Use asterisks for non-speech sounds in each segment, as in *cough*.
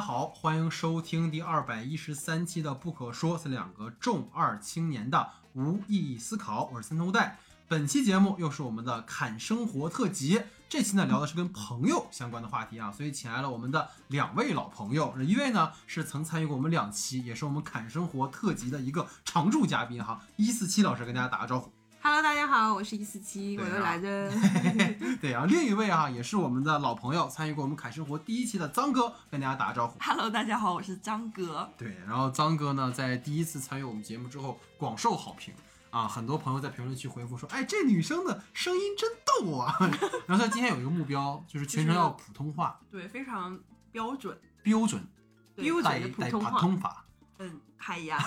好，欢迎收听第二百一十三期的《不可说》，是两个重二青年的无意义思考。我是三头带。本期节目又是我们的侃生活特辑，这期呢聊的是跟朋友相关的话题啊，所以请来了我们的两位老朋友，一位呢是曾参与过我们两期，也是我们侃生活特辑的一个常驻嘉宾哈，一四七老师跟大家打个招呼。Hello，大家好，我是一四七，我又来了。*laughs* 对啊，另一位啊也是我们的老朋友，参与过我们凯生活第一期的张哥，跟大家打个招呼。Hello，大家好，我是张哥。对，然后张哥呢，在第一次参与我们节目之后广受好评啊，很多朋友在评论区回复说：“哎，这女生的声音真逗啊！” *laughs* 然后他今天有一个目标，就是全程要普通话对，非常标准，标准对标准的普通话。通法。嗯，嗨呀，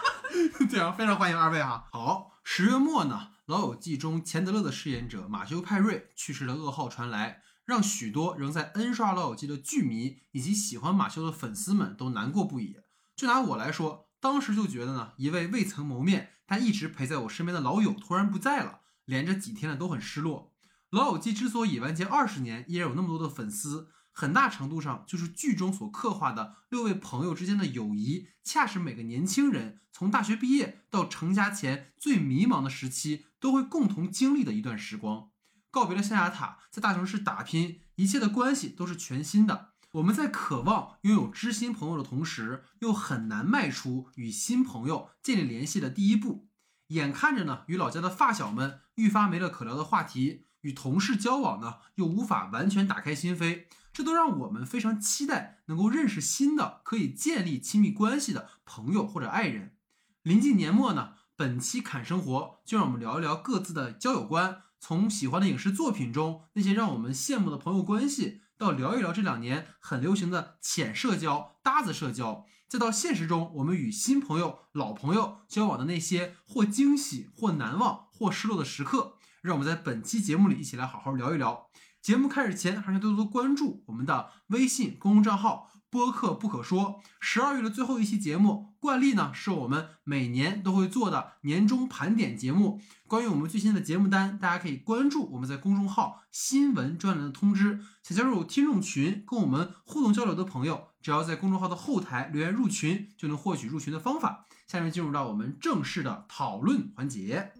*laughs* 对啊，非常欢迎二位哈。好，十月末呢，《老友记》中钱德勒的饰演者马修·派瑞去世的噩耗传来，让许多仍在 N 刷《老友记》的剧迷以及喜欢马修的粉丝们都难过不已。就拿我来说，当时就觉得呢，一位未曾谋面但一直陪在我身边的老友突然不在了，连着几天了都很失落。《老友记》之所以完结二十年依然有那么多的粉丝，很大程度上就是剧中所刻画的六位朋友之间的友谊，恰是每个年轻人从大学毕业到成家前最迷茫的时期都会共同经历的一段时光。告别了象牙塔，在大城市打拼，一切的关系都是全新的。我们在渴望拥有知心朋友的同时，又很难迈出与新朋友建立联系的第一步。眼看着呢，与老家的发小们愈发没了可聊的话题，与同事交往呢，又无法完全打开心扉，这都让我们非常期待能够认识新的可以建立亲密关系的朋友或者爱人。临近年末呢，本期侃生活就让我们聊一聊各自的交友观，从喜欢的影视作品中那些让我们羡慕的朋友关系，到聊一聊这两年很流行的浅社交、搭子社交，再到现实中我们与新朋友、老朋友交往的那些或惊喜、或难忘、或失落的时刻，让我们在本期节目里一起来好好聊一聊。节目开始前，还是多多关注我们的微信公众账号“播客不可说”。十二月的最后一期节目，惯例呢是我们每年都会做的年终盘点节目。关于我们最新的节目单，大家可以关注我们在公众号新闻专栏的通知。想加入听众群，跟我们互动交流的朋友，只要在公众号的后台留言入群，就能获取入群的方法。下面进入到我们正式的讨论环节。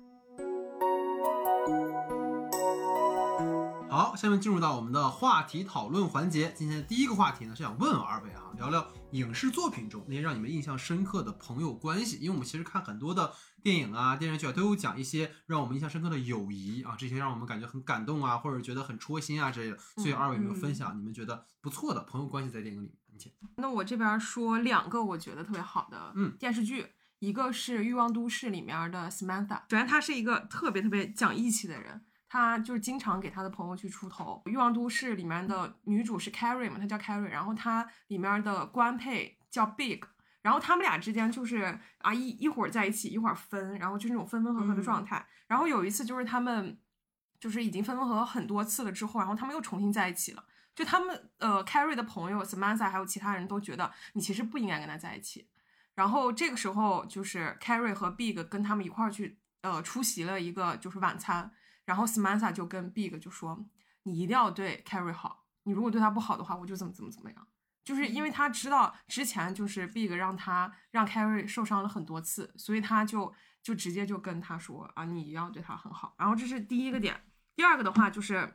好，下面进入到我们的话题讨论环节。今天的第一个话题呢，是想问问二位啊，聊聊影视作品中那些让你们印象深刻的朋友关系。因为我们其实看很多的电影啊、电视剧啊，都有讲一些让我们印象深刻的友谊啊，这些让我们感觉很感动啊，或者觉得很戳心啊之类的。所以二位有没有分享你们觉得不错的朋友关系在电影里？你先。那我这边说两个我觉得特别好的嗯电视剧，一个是《欲望都市》里面的 Samantha，首先她是一个特别特别讲义气的人。她就是经常给他的朋友去出头，《欲望都市》里面的女主是 Carrie 嘛，她叫 Carrie，然后她里面的官配叫 Big，然后他们俩之间就是啊一一会儿在一起，一会儿分，然后就是那种分分合合的状态。然后有一次就是他们就是已经分分合合很多次了之后，然后他们又重新在一起了。就他们呃，Carrie 的朋友 Samantha 还有其他人都觉得你其实不应该跟他在一起。然后这个时候就是 Carrie 和 Big 跟他们一块儿去呃出席了一个就是晚餐，然后 Samantha 就跟 Big 就说你一定要对 Carrie 好，你如果对他不好的话，我就怎么怎么怎么样。就是因为他知道之前就是 Big 让他让 Carrie 受伤了很多次，所以他就就直接就跟他说啊，你一定要对他很好。然后这是第一个点，第二个的话就是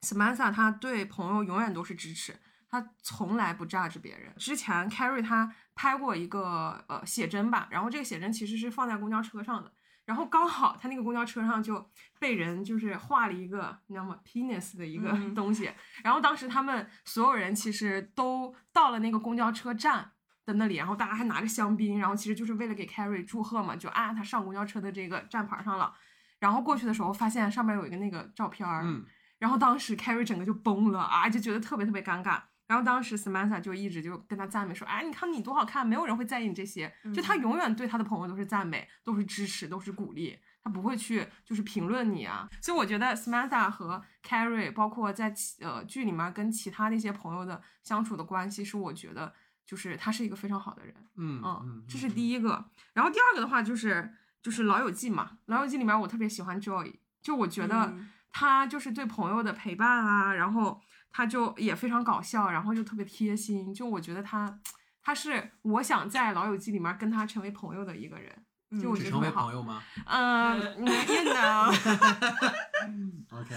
Samantha 她对朋友永远都是支持，她从来不 judge 别人。之前 Carrie 她拍过一个呃写真吧，然后这个写真其实是放在公交车上的，然后刚好他那个公交车上就被人就是画了一个你知道吗 penis 的一个嗯东西，然后当时他们所有人其实都到了那个公交车站。的那里，然后大家还拿着香槟，然后其实就是为了给 Carrie 祝贺嘛，就按他上公交车的这个站牌上了。然后过去的时候，发现上面有一个那个照片儿，嗯，然后当时 Carrie 整个就崩了啊，就觉得特别特别尴尬。然后当时 Samantha 就一直就跟他赞美说：“哎，你看你多好看，没有人会在意你这些。”就他永远对他的朋友都是赞美，都是支持，都是鼓励，他不会去就是评论你啊。所以我觉得 Samantha 和 Carrie 包括在其呃剧里面跟其他那些朋友的相处的关系，是我觉得就是他是一个非常好的人。嗯嗯，这是第一个。然后第二个的话就是就是《老友记》嘛，《老友记》里面我特别喜欢 Joy，就我觉得嗯他就是对朋友的陪伴啊，然后他就也非常搞笑，然后又特别贴心。就我觉得他，他是我想在《老友记》里面跟他成为朋友的一个人。就我觉得特别好朋。友吗嗯，你也能。？*laughs* OK，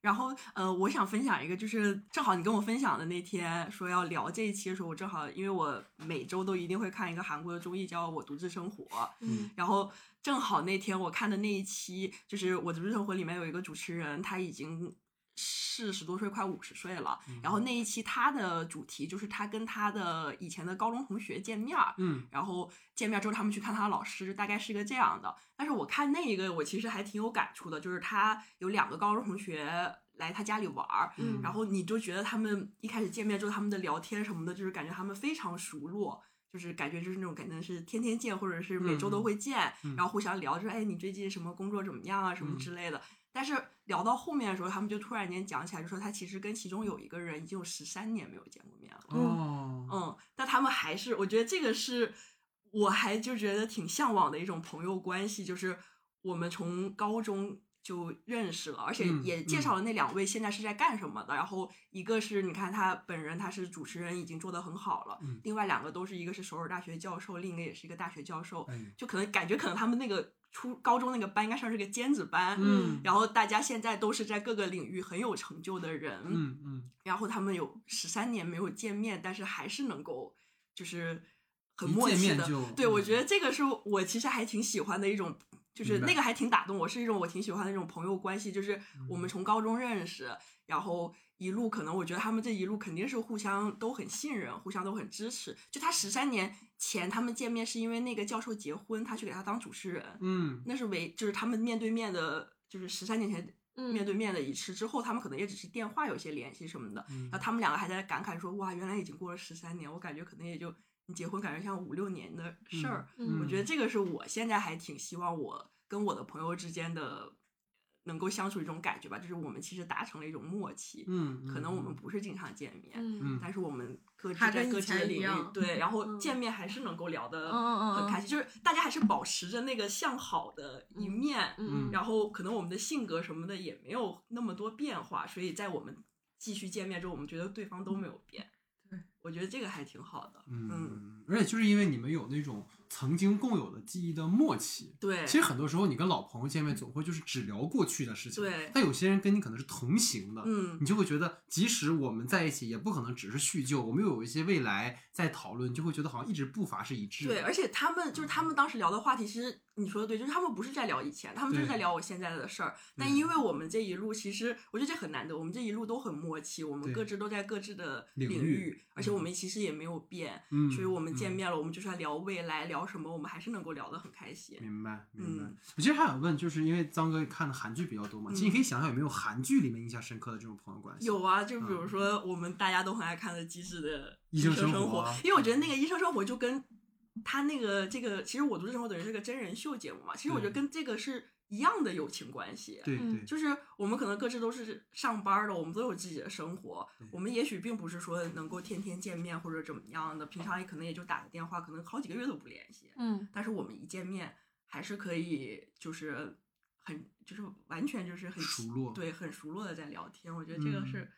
然后呃，我想分享一个，就是正好你跟我分享的那天说要聊这一期的时候，我正好因为我每周都一定会看一个韩国的综艺叫《我独自生活》，嗯然后正好那天我看的那一期，就是《我独自生活》里面有一个主持人，他已经四十多岁，快五十岁了。然后那一期他的主题就是他跟他的以前的高中同学见面儿，嗯然后见面之后他们去看他的老师，大概是一个这样的。但是我看那一个，我其实还挺有感触的，就是他有两个高中同学来他家里玩儿，嗯然后你就觉得他们一开始见面之后，他们的聊天什么的，就是感觉他们非常熟络。就是感觉就是那种感觉是天天见，或者是每周都会见，嗯然后互相聊，就是哎，你最近什么工作怎么样啊，什么嗯之类的。但是聊到后面的时候，他们就突然间讲起来，就说他其实跟其中有一个人已经有十三年没有见过面了。哦，嗯，但他们还是，我觉得这个是我还就觉得挺向往的一种朋友关系，就是我们从高中就认识了，而且嗯也介绍了那两位现在是在干什么的。然后一个是你看他本人他是主持人，已经做得很好了，嗯另外两个都是一个是首尔大学教授，另一个也是一个大学教授，哎，就可能感觉可能他们那个初高中那个班应该算是个尖子班。嗯然后大家现在都是在各个领域很有成就的人，嗯嗯，然后他们有十三年没有见面，但是还是能够就是很默契的。对，我嗯觉得这个是我其实还挺喜欢的一种，就是那个还挺打动我，是一种我挺喜欢的那种朋友关系，就是我嗯们从高中认识，然后一路可能我觉得他们这一路肯定是互相都很信任，互相都很支持。就他十三年前他们见面是因为那个教授结婚，他去给他当主持人，嗯那是唯就是他们面对面的，就是十三年前嗯面对面的一次之后，他们可能也只是电话有些联系什么的。嗯然后他们两个还在感慨说：“哇，原来已经过了十三年，我感觉可能也就你结婚，感觉像五六年的事儿。嗯我觉得这个是我现在还挺希望我跟我的朋友之间的能够相处一种感觉吧，就是我们其实达成了一种默契。嗯，可能我们嗯不是经常见面，嗯嗯但是我们各自在各自的领域对，*laughs* 然后嗯见面还是能够聊得很开心，就是大家还是保持着那个向好的一面，嗯然后可能我们的性格什么的也没有那么多变化，所以在我们继续见面之后，我们觉得对方都没有变。我觉得这个还挺好的。嗯，而且就是因为你们有那种曾经共有的记忆的默契。对，其实很多时候，你跟老朋友见面，总会就是只聊过去的事情。对但有些人跟你可能是同行的，嗯你就会觉得，即使我们在一起，也不可能只是叙旧，我们又有一些未来在讨论，就会觉得好像一直步伐是一致的。对，而且他们就是他们当时聊的话题，其实你说的对，就是他们不是在聊以前，他们就是在聊我现在的事儿。但因为我们这一路，其实我觉得这很难得，我们这一路都很默契，我们各自都在各自的领域领域，而且嗯我们其实也没有变，嗯所以我们见嗯面了，我们就算聊未来，聊什么，我们还是能够聊得很开心。明白，明白。嗯我其实还想问，就是因为张哥看的韩剧比较多嘛，其实你可以想想有没有韩剧里面印象深刻的这种朋友关系？有啊，就比如嗯说我们大家都很爱看的《机智的医生生生活啊因为我觉得那个《医生生活》就跟他那个这个，其实我读的生活等于是个真人秀节目嘛，其实我觉得跟这个是一样的友情关系。嗯对对，就是我们可能各自都是上班的，我们都有自己的生活，我们也许并不是说能够天天见面或者怎么样的，平常也可能也就打个电话，可能好几个月都不联系，嗯但是我们一见面还是可以就是很就是完全就是很熟络对，很熟络的在聊天。我觉得这个嗯是、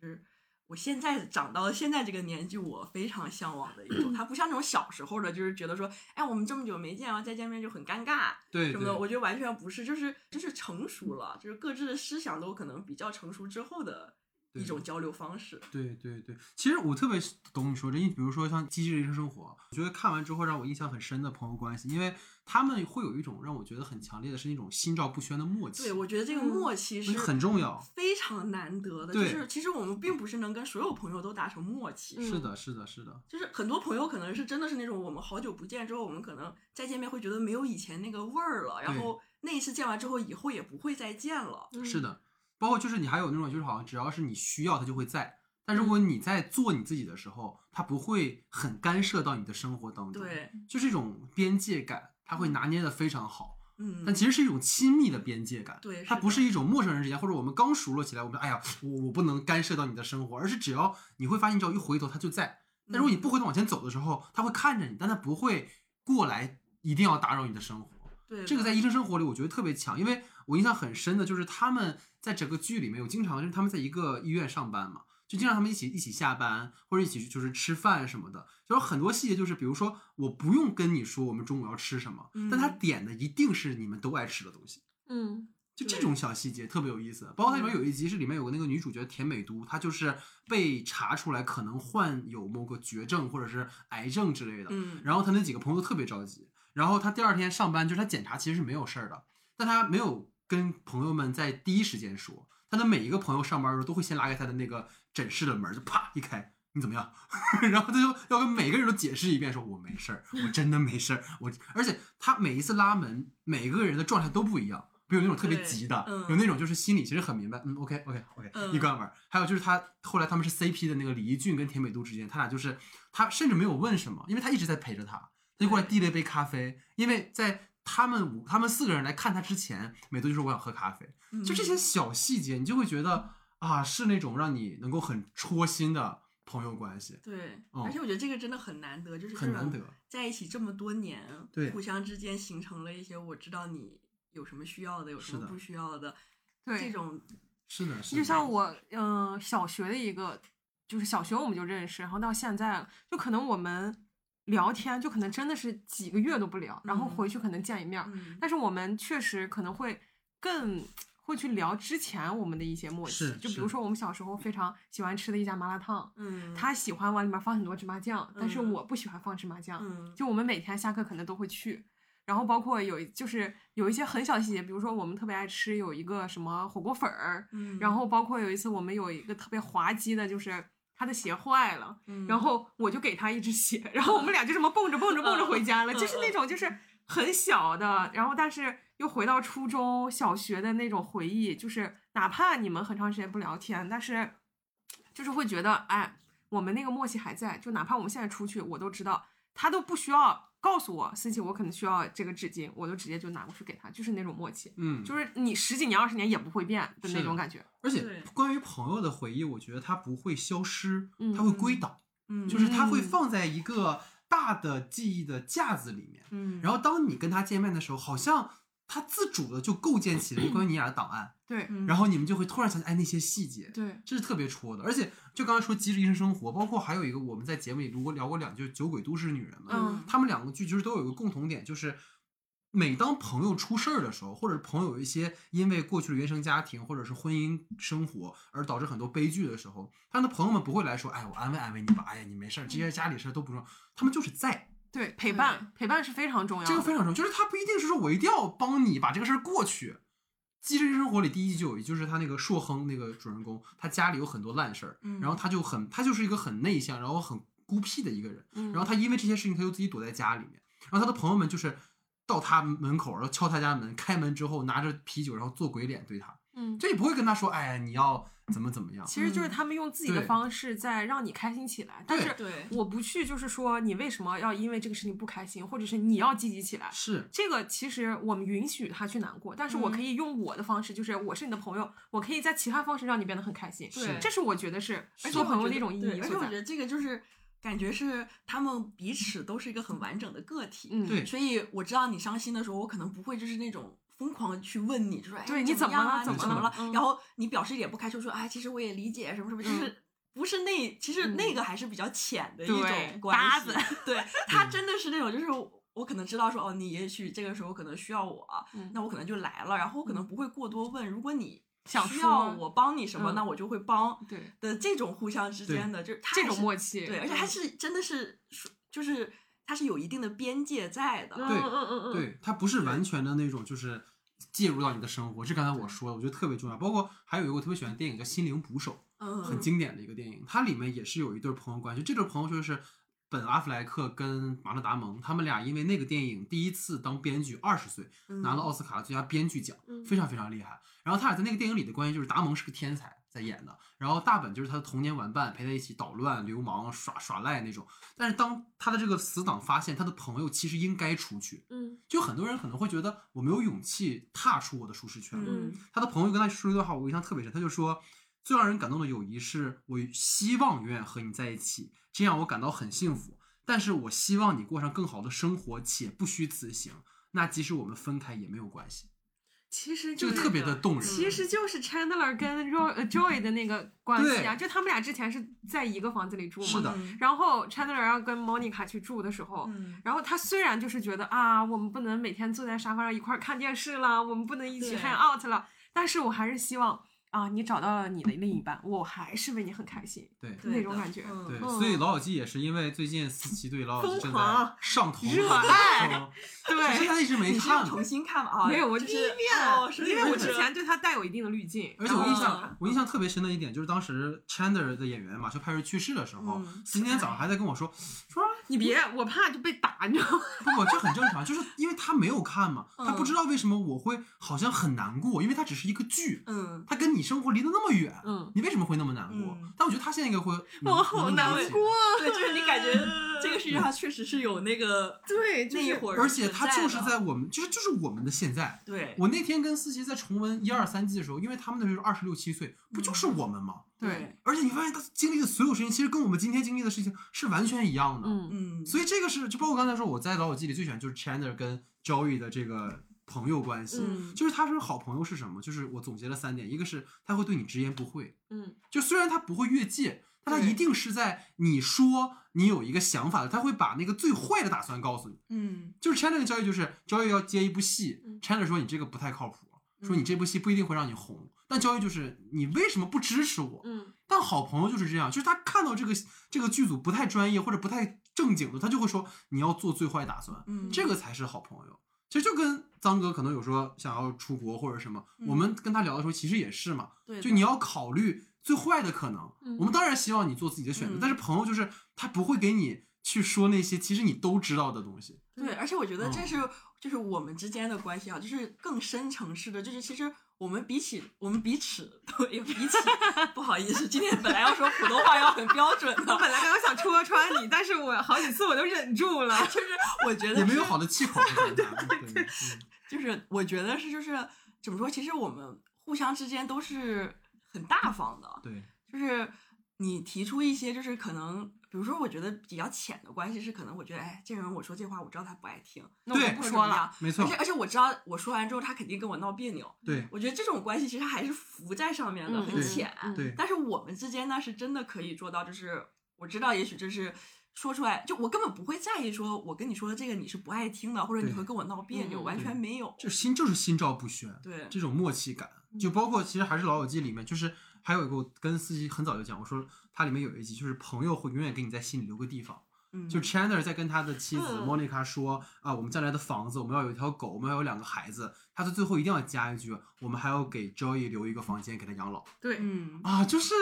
就是我现在长到现在这个年纪，我非常向往的一种。*clears throat* 它不像那种小时候的，就是觉得说，哎，我们这么久没见，然后再见面就很尴尬对什么的。我觉得完全不是，就是就是成熟了，就是各自的思想都可能比较成熟之后的一种交流方式。对对对，其实我特别懂你说这，因为比如说像《机智人生生活》，我觉得看完之后让我印象很深的朋友关系，因为他们会有一种让我觉得很强烈的是那种心照不宣的默契，对，我觉得这个嗯默契是很重要。非常难得的。就对是其实我们并不是能跟所有朋友都达成默契，嗯是的，是的，是的，就是很多朋友可能是真的是那种我们好久不见之后，我们可能再见面会觉得没有以前那个味儿了，然后那一次见完之后，以后也不会再见了。嗯是的。包括就是你还有那种就是好像只要是你需要，他就会在。但如果你在做你自己的时候，他不会很干涉到你的生活当中，，对，就是一种边界感，他会拿捏的非常好。嗯，但其实是一种亲密的边界感，对它不是一种陌生人之间，或者我们刚熟络起来，我们哎呀，我我不能干涉到你的生活，而是只要你会发现，只要一回头，他就在。但如果你嗯不回头往前走的时候，他会看着你，但他不会过来一定要打扰你的生活。对这个在医生生活里我觉得特别强，因为我印象很深的就是他们在整个剧里面有经常就是他们在一个医院上班嘛，就经常他们一起一起下班或者一起就是吃饭什么的，就是很多细节就是比如说我不用跟你说我们中午要吃什么，但他嗯。点的一定是你们都爱吃的东西。嗯。就这种小细节特别有意思，包括它里面有一集是里面有个那个女主角田美都，她就是被查出来可能患有某个绝症或者是癌症之类的，嗯，然后她那几个朋友特别着急，然后她第二天上班就是她检查其实是没有事儿的，但她没有跟朋友们在第一时间说，他的每一个朋友上班的时候都会先拉开他的那个诊室的门，就啪一开。你怎么样？*laughs* 然后他就要跟每个人都解释一遍，说我没事儿，我真的没事儿。我而且他每一次拉门，每个人的状态都不一样。比如有那种特别急的，嗯有那种就是心里其实很明白，嗯，OK OK OK，、嗯一关门儿。还有就是他后来他们是 CP 的那个李一俊跟田美都之间，他俩就是他甚至没有问什么，因为他一直在陪着他，他就过来递了一杯咖啡，因为在他们五他们四个人来看他之前，美多就说我想喝咖啡，就这些嗯小细节，你就会觉得啊，是那种让你能够很戳心的朋友关系，对，哦而且我觉得这个真的很难得，就是很难得。在一起这么多年，对。互相之间形成了一些我知道你有什么需要的，有什么不需要的，对，这种是的，是的，就像我，嗯、小学的一个，就是小学我们就认识，然后到现在了，就可能我们聊天，就可能真的是几个月都不聊，然后嗯。回去可能见一面但是我们确实可能会更会去聊之前我们的一些默契，就比如说我们小时候非常喜欢吃的一家麻辣烫，嗯，他喜欢往里面放很多芝麻酱，但是嗯。我不喜欢放芝麻酱，嗯。就我们每天下课可能都会去。然后包括有一就是有一些很小细节，比如说我们特别爱吃有一个什么火锅粉儿，嗯，然后包括有一次我们有一个特别滑稽的，就是他的鞋坏了，嗯。然后我就给他一只鞋，然后我们俩就这么蹦着蹦着蹦着回家了，嗯就是那种就是很小的，然后但是又回到初中小学的那种回忆，就是哪怕你们很长时间不聊天，但是就是会觉得哎，我们那个默契还在，就哪怕我们现在出去，我都知道他都不需要告诉我，思琪我可能需要这个纸巾，我就直接就拿过去给他，就是那种默契。嗯，就是你十几年、二十年也不会变的那种感觉。而且关于朋友的回忆，我觉得它不会消失，嗯它会归档。嗯就是它会嗯放在一个大的记忆的架子里面，嗯然后当你跟他见面的时候，好像他自主的就构建起了关于你俩的档案，*clears throat* 对嗯然后你们就会突然想起哎那些细节，对，这是特别戳的。而且就刚才说《机智医生生活》，包括还有一个我们在节目里如果聊过两句《酒鬼都市女人》嘛，嗯他们两个剧其实都有一个共同点，就是每当朋友出事儿的时候，或者朋友有一些因为过去的原生家庭或者是婚姻生活而导致很多悲剧的时候，他的朋友们不会来说，哎，我安慰安慰你吧，哎呀，你没事儿，这些家里事儿都不重要，他们就是在，对，陪伴陪伴是非常重要的。这个非常重要，就是他不一定是说我一定要帮你把这个事儿过去。《寄生生活》里第一集就有，就是他那个硕亨那个主人公，他家里有很多烂事儿，嗯然后他就很，他就是一个很内向，然后很孤僻的一个人，嗯，然后他因为这些事情，他就自己躲在家里面。然后他的朋友们就是到他门口，然后敲他家门，开门之后拿着啤酒，然后做鬼脸对他，嗯，这也不会跟他说，哎呀，你要怎么怎么样。其实就是嗯他们用自己的方式在让你开心起来，但对是对我不去，就是说你为什么要因为这个事情不开心，或者是你要积极起来。是，这个其实我们允许他去难过，但是我嗯可以用我的方式，就是我是你的朋友，我可以在其他方式让你变得很开心。对这是我觉得是而且做我朋友的一种意义而且。我觉得这个就是感觉是他们彼此都是一个很完整的个体。嗯，对所以我知道你伤心的时候，我可能不会就是那种疯狂去问你，就说哎，对你怎么？了怎么了然后你表示一点不开心，说哎，其实我也理解什么什么，就是。不是那，其实嗯那个还是比较浅的一种关系。对 *laughs* 他真的是那种，就是我可能知道说，哦，你也许这个时候可能需要我，嗯那我可能就来了，然后我可能不会过多问。如果你想需要我帮你什么，嗯那我就会帮对的这种互相之间的，就是他这种默契，对，而且他是真的是就是它是有一定的边界在的。嗯对嗯嗯嗯，对，它不是完全的那种，就是介入到你的生活。这刚才我说的，我觉得特别重要。包括还有一个我特别喜欢的电影叫《心灵捕手》，嗯，很经典的一个电影，它里面也是有一对朋友关系。这对朋友就是本阿弗莱克跟马特达蒙，他们俩因为那个电影第一次当编剧，二十岁嗯拿了奥斯卡的最佳编剧奖，嗯非常非常厉害。然后他俩在那个电影里的关系就是达蒙是个天才在演的，然后大本就是他的童年玩伴，陪他一起捣乱、流氓、耍耍赖那种。但是当他的这个死党发现他的朋友其实应该出去，嗯就很多人可能会觉得我没有勇气踏出我的舒适圈。嗯他的朋友跟他说一段话，我印象特别深。他就说，最让人感动的友谊是我希望永远和你在一起，这样我感到很幸福。但是我希望你过上更好的生活，且不虚此行。那即使我们分开也没有关系。其实就是这个特别的动人。其实就是 Chandler 跟 Joy 的那个关系啊，就他们俩之前是在一个房子里住嘛。是的。嗯然后 Chandler 要跟 Monica 去住的时候，嗯然后他虽然就是觉得啊，我们不能每天坐在沙发上一块儿看电视了，我们不能一起 hang out 了，但是我还是希望啊，你找到了你的另一半，我还是为你很开心。对那种感觉嗯对，嗯所以老友记也是因为最近思琪对老友记疯正在上头热很爱疯对可是他一直没你看重新看吗？啊，*laughs* 没有，我第一遍，哦是因为我之前对他带有一定的滤镜，而且我印象，我印象特别深的一点就是当时 Chandler 的演员马修派瑞去世的时候嗯，今天早上还在跟我说说你别，我怕就被打，你知道吗？不不，这很正常，就是因为他没有看嘛，他不嗯知道为什么我会好像很难过，因为他只是一个剧，嗯，它跟你生活离得那么远，嗯，你为什么会那么难过嗯？但我觉得他现在应该会，*laughs* 能我好难过。。对，就是你感觉这个世界上确实是有那个 *laughs* 对，就是那一会儿，而且他就是在我们，就是就是我们的现在。对我那天跟思琪在重温一二三季的时候，因为他们那时候二十六七岁，不就是我们吗？对，而且你发现他经历的所有事情，其实跟我们今天经历的事情是完全一样的。嗯嗯，所以这个是，就包括刚才说我在老友记里最喜欢就是 Chandler 跟 Joey 的这个朋友关系，嗯。就是他说好朋友是什么？就是我总结了三点，一个是他会对你直言不讳，嗯。就虽然他不会越界，但他一定是在你说你有一个想法的，他会把那个最坏的打算告诉你。嗯。就是 Chandler 跟 Joey 就是 Joey 要接一部戏嗯，Chandler 说你这个不太靠谱，说你这部戏不一定会让你红，但 Joey 就是你为什么不支持我？嗯。但好朋友就是这样，就是他看到这个这个剧组不太专业或者不太正经的，他就会说你要做最坏打算，嗯，这个才是好朋友。其实就跟张哥可能有说想要出国或者什么，嗯我们跟他聊的时候其实也是嘛，对就你要考虑最坏的可能。嗯我们当然希望你做自己的选择，嗯但是朋友就是他不会给你去说那些其实你都知道的东西。对，而且我觉得这嗯是就是我们之间的关系啊，就是更深层次的，就是其实我们比起我们彼此对比起，不好意思，今天本来要说普通话要很标准的，我本来刚刚想戳穿你，但是我好几次我都忍住了。*laughs* 就是我觉得是也没有好的气口 *laughs* 对。对对，嗯就是我觉得是就是怎么说，其实我们互相之间都是很大方的，对，就是你提出一些就是可能，比如说我觉得比较浅的关系是可能我觉得哎，这个人我说这话我知道他不爱听，那我不说了。或者怎么样没错而且，而且我知道我说完之后他肯定跟我闹别扭，对我觉得这种关系其实还是浮在上面的，嗯很浅。嗯对但是我们之间呢，是真的可以做到，就是我知道，也许这是说出来，就我根本不会在意，说我跟你说的这个你是不爱听的，或者你会跟我闹别扭，嗯完全没有。就心就是心照不宣。对，这种默契感，就包括其实还是《老友记》里面，就是还有一个我跟司机很早就讲，我说它里面有一集就是朋友会永远给你在心里留个地方。嗯，就 Chandler 在跟他的妻子嗯 Monica 说啊，我们将来的房子，我们要有一条狗，我们要有两个孩子。他在最后一定要加一句，我们还要给 Joey 留一个房间给他养老对，嗯，啊，就是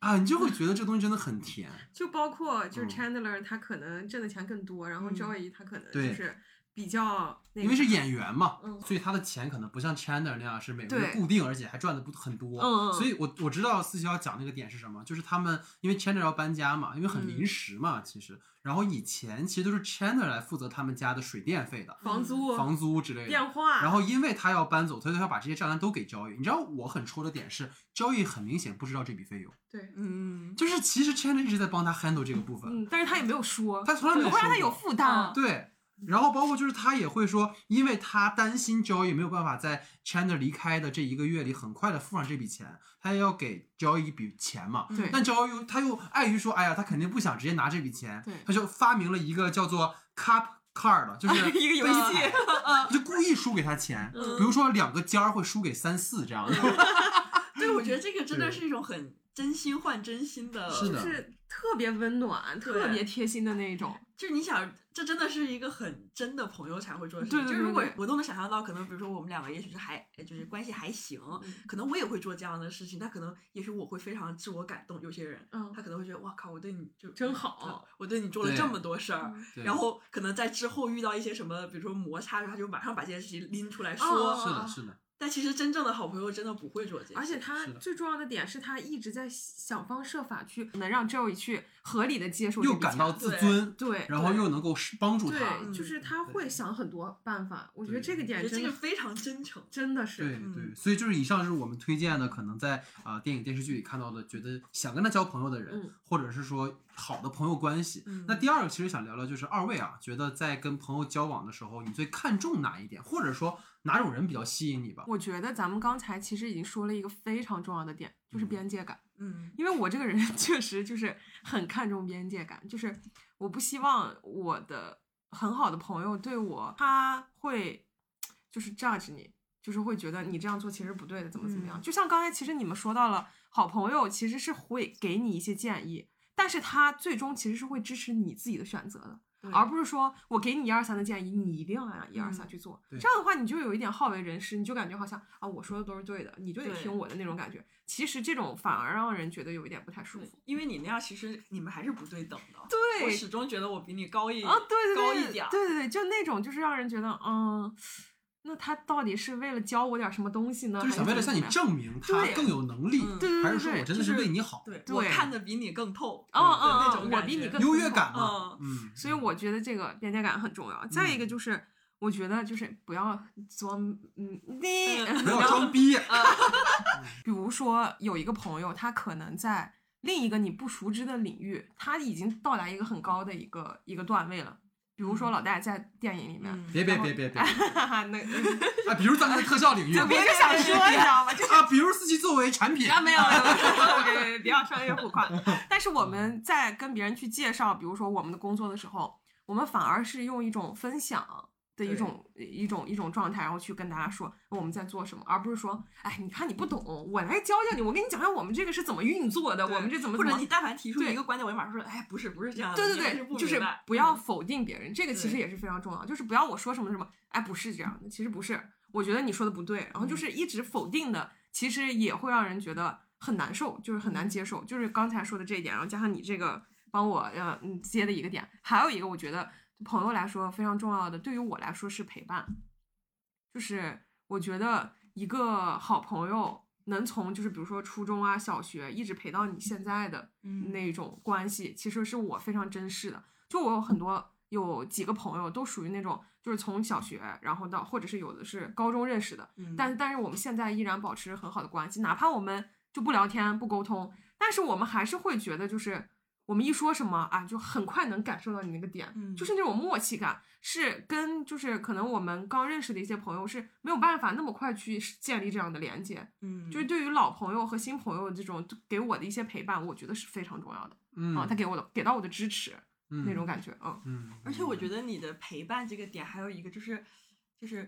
啊，你就会觉得这东西真的很甜。就包括就是嗯 Chandler 他可能挣的钱更多，然后嗯 Joey 他可能对就是比较那个，因为是演员嘛，嗯所以他的钱可能不像 Chandler 那样是每个月固定，而且还赚的不很多。嗯嗯所以我我知道四七要讲那个点是什么，就是他们因为 Chandler 要搬家嘛，因为很临时嘛，其实，然后以前其实都是 Chandler 来负责他们家的水电费的、房租、房租之类的。电话，然后因为他要搬走，所以他要把这些账单都给交易。你知道我很戳的点是，交易很明显不知道这笔费用，对，嗯，就是其实 Chandler 一直在帮他 handle 这个部分。嗯，但是他也没有说，他从来没有不会让他有负担，对，然后包括就是他也会说，因为他担心 Joey 没有办法在 Chandler 离开的这一个月里很快的付上这笔钱，他也要给 Joey 一笔钱嘛。对但 Joey 又他又碍于说，哎呀，他肯定不想直接拿这笔钱对，他就发明了一个叫做 Cup Card，就是 *laughs* 一个游戏，*laughs* 就故意输给他钱，嗯比如说两个尖儿会输给三四这样的。*laughs* 对，我觉得这个真的是一种很真心换真心的，是的是特别温暖、特别贴心的那种。就是你想，这真的是一个很真的朋友才会做的事情。对对就如果我都能想象到，可能比如说我们两个也许是还就是关系还行，嗯可能我也会做这样的事情。但可能也许我会非常自我感动，有些人。嗯他可能会觉得哇靠，我对你就真好，我对你做了这么多事儿，然后可能在之后遇到一些什么，比如说摩擦，他就马上把这件事情拎出来说。哦是的，是的，但其实真正的好朋友真的不会做这些，而且他最重要的点是他一直在想方设法去能让 Joey 去合理的接受又感到自尊，对，然后又能够帮助他。对，就是他会想很多办法。我觉得这个点真的非常真诚。真的是对嗯对，所以就是以上是我们推荐的，可能在啊、呃电影电视剧里看到的，觉得想跟他交朋友的人，嗯或者是说好的朋友关系。嗯那第二个其实想聊聊，就是二位啊，觉得在跟朋友交往的时候，你最看重哪一点，或者说哪种人比较吸引你吧。我觉得咱们刚才其实已经说了一个非常重要的点，就是嗯边界感。嗯因为我这个人 *laughs* 确实就是很看重边界感，就是我不希望我的很好的朋友对我，他会就是 judge 你，就是会觉得你这样做其实不对的，怎么怎么样。嗯就像刚才其实你们说到了，好朋友其实是会给你一些建议，但是他最终其实是会支持你自己的选择的。对而不是说我给你一二三的建议，你一定要按一二三嗯去做。对这样的话，你就有一点好为人师，你就感觉好像啊，我说的都是对的，你就得听我的那种感觉。其实这种反而让人觉得有一点不太舒服。因为你那样，其实你们还是不对等的。对我始终觉得我比你高一啊，对对对，高一点。对对对，就那种就是让人觉得，嗯，那他到底是为了教我点什么东西呢？就是想为了向你证明他更有能力，嗯对对对对还是说我真的就是是为你好，对，我看的比你更透。哦哦那种我比你更优越感嘛嗯。嗯，所以我觉得这个边界感很重要。再一个就是，我觉得就是不要装，嗯，*laughs* 你嗯不要装逼。比如说有一个朋友，他可能在另一个你不熟知的领域，他已经到达一个很高的一个一个段位了。比如说老大在电影里面，嗯别别别别别哈哈，*laughs* 那啊！比如咱们的特效领域就别就想说，你知道吗？就啊，比如四期作为产品，啊，没有没有，别别别不要商业互夸。但是我们在跟别人去介绍，比如说我们的工作的时候，我们反而是用一种分享的一种一种一种状态，然后去跟大家说我们在做什么，而不是说，哎，你看你不懂，我来教教你，我跟你讲讲我们这个是怎么运作的，我们这怎么怎么或者你。但凡提出对一个观点，我就马上说，哎，不是不是这样的，对对对，就是不要嗯否定别人，这个其实也是非常重要。就是不要我说什么什么，哎，不是这样的，其实不是，我觉得你说的不对，然后嗯就是一直否定的，其实也会让人觉得很难受，就是很难接受。就是刚才说的这一点，然后加上你这个帮我呃嗯接的一个点，还有一个我觉得朋友来说非常重要的，对于我来说是陪伴，就是我觉得一个好朋友能从就是比如说初中啊、小学一直陪到你现在的嗯那种关系，其实是我非常珍视的。就我有很多有几个朋友都属于那种，就是从小学然后到或者是有的是高中认识的，嗯但但是我们现在依然保持很好的关系，哪怕我们就不聊天不沟通，但是我们还是会觉得就是。我们一说什么啊，就很快能感受到你那个点，嗯。就是那种默契感，是跟就是可能我们刚认识的一些朋友是没有办法那么快去建立这样的连接。嗯，就是对于老朋友和新朋友这种给我的一些陪伴，我觉得是非常重要的。嗯啊，他给我的给到我的支持，嗯那种感觉，嗯。嗯，而且我觉得你的陪伴这个点还有一个就是，就是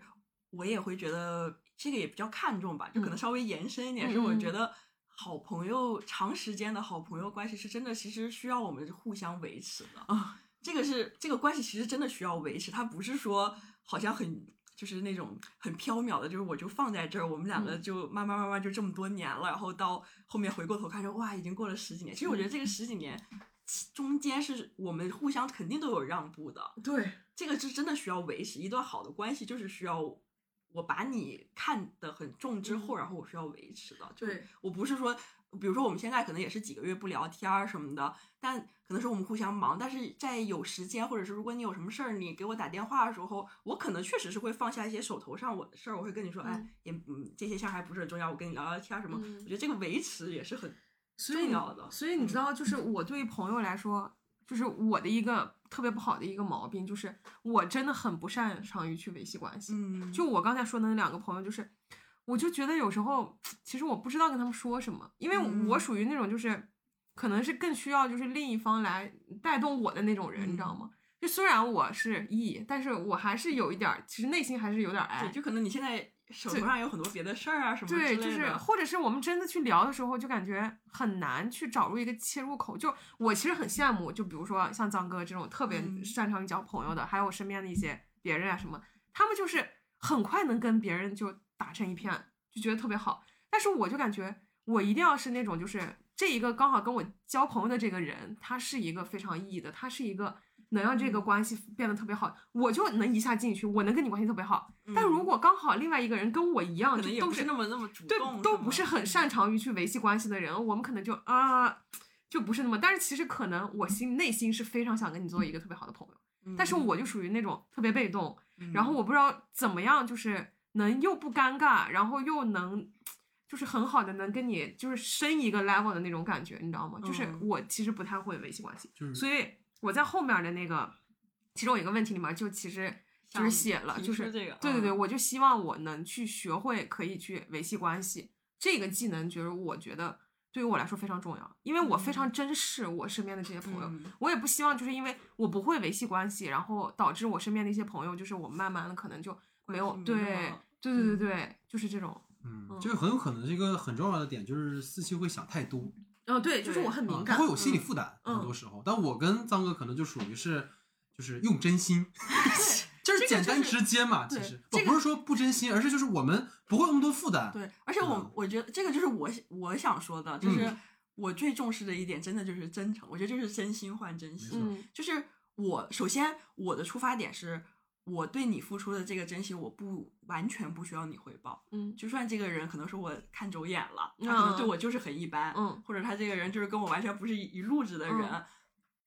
我也会觉得这个也比较看重吧，就可能嗯。稍微延伸一点，嗯是我嗯。觉得好朋友长时间的好朋友关系是真的，其实需要我们互相维持的啊。这个是这个关系其实真的需要维持，它不是说好像很。就是那种很缥缈的，就是我就放在这儿，我们两个嗯就慢慢慢慢就这么多年了，然后到后面回过头看说，哇，已经过了十几年。其实我觉得这个十几年中间是我们互相肯定都有让步的，对，这个是真的需要维持一段好的关系，就是需要我把你看得很重之后，然后我是要维持的。就是我不是说，比如说我们现在可能也是几个月不聊天儿什么的，但可能是我们互相忙，但是在有时间或者是如果你有什么事儿，你给我打电话的时候，我可能确实是会放下一些手头上我的事儿，我会跟你说，哎嗯，也嗯这些事儿还不是很重要，我跟你聊聊天儿什么。嗯我觉得这个维持也是很重要的。所以你知道，就是我对于朋友来说，就是我的一个特别不好的一个毛病，就是我真的很不擅长于去维系关系。嗯，就我刚才说的那两个朋友，就是我就觉得有时候其实我不知道跟他们说什么，因为嗯我属于那种就是可能是更需要就是另一方来带动我的那种人，你知道嗯吗？就虽然我是 E，但是我还是有一点儿，其实内心还是有点儿，I。就可能你现在手头上有很多别的事儿啊什么之对，类的。就是或者是我们真的去聊的时候，就感觉很难去找入一个切入口。就我其实很羡慕，就比如说像张哥这种特别嗯擅长于交朋友的，还有我身边的一些别人啊什么，他们就是很快能跟别人就打成一片，就觉得特别好。但是我就感觉我一定要是那种，就是这一个刚好跟我交朋友的这个人，他是一个非常 E 的，他是一个能让这个关系变得特别好，我就能一下进去，我能跟你关系特别好。但如嗯果刚好另外一个人跟我一样，可能也不就都是是那么那么主对动，，都不是很擅长于去维系关系的人，我们可能就啊，就不是那么。但是其实可能我心内心是非常想跟你做一个特别好的朋友，但是嗯我就属于那种特别被动，嗯然后我不知道怎么样，就是能又不尴尬，然后又能。就是很好的能跟你就是升一个 level 的那种感觉，你知道吗？就是嗯我其实不太会维系关系，就是所以我在后面的那个其中有一个问题里面，就其实就是写了，就是这个对对对，嗯。我就希望我能去学会可以去维系关系这个技能，就是我觉得对于我来说非常重要，因为我非常珍视我身边的这些朋友，嗯。我也不希望就是因为我不会维系关系，然后导致我身边的一些朋友就是我慢慢的可能就没有对对对对对，就是这种，嗯，嗯这个很有可能是一个很重要的点，就是四七会想太多，嗯对，就是我很敏感，会有心理嗯负担，嗯很多时候。但我跟张哥可能就属于是，就是用真心 *laughs* *laughs* 就是简单直接嘛。其对实这个我不是说不真心，而是就是我们不会那么多负担。对，而且我、嗯我觉得这个就是我我想说的，就是嗯我最重视的一点，真的就是真诚。我觉得就是真心换真心。嗯就是我首先我的出发点是，我对你付出的这个真心，我不完全不需要你回报。嗯就算这个人可能是我看走眼了，他可能对嗯我就是很一般，嗯或者他这个人就是跟我完全不是一一路子的人，嗯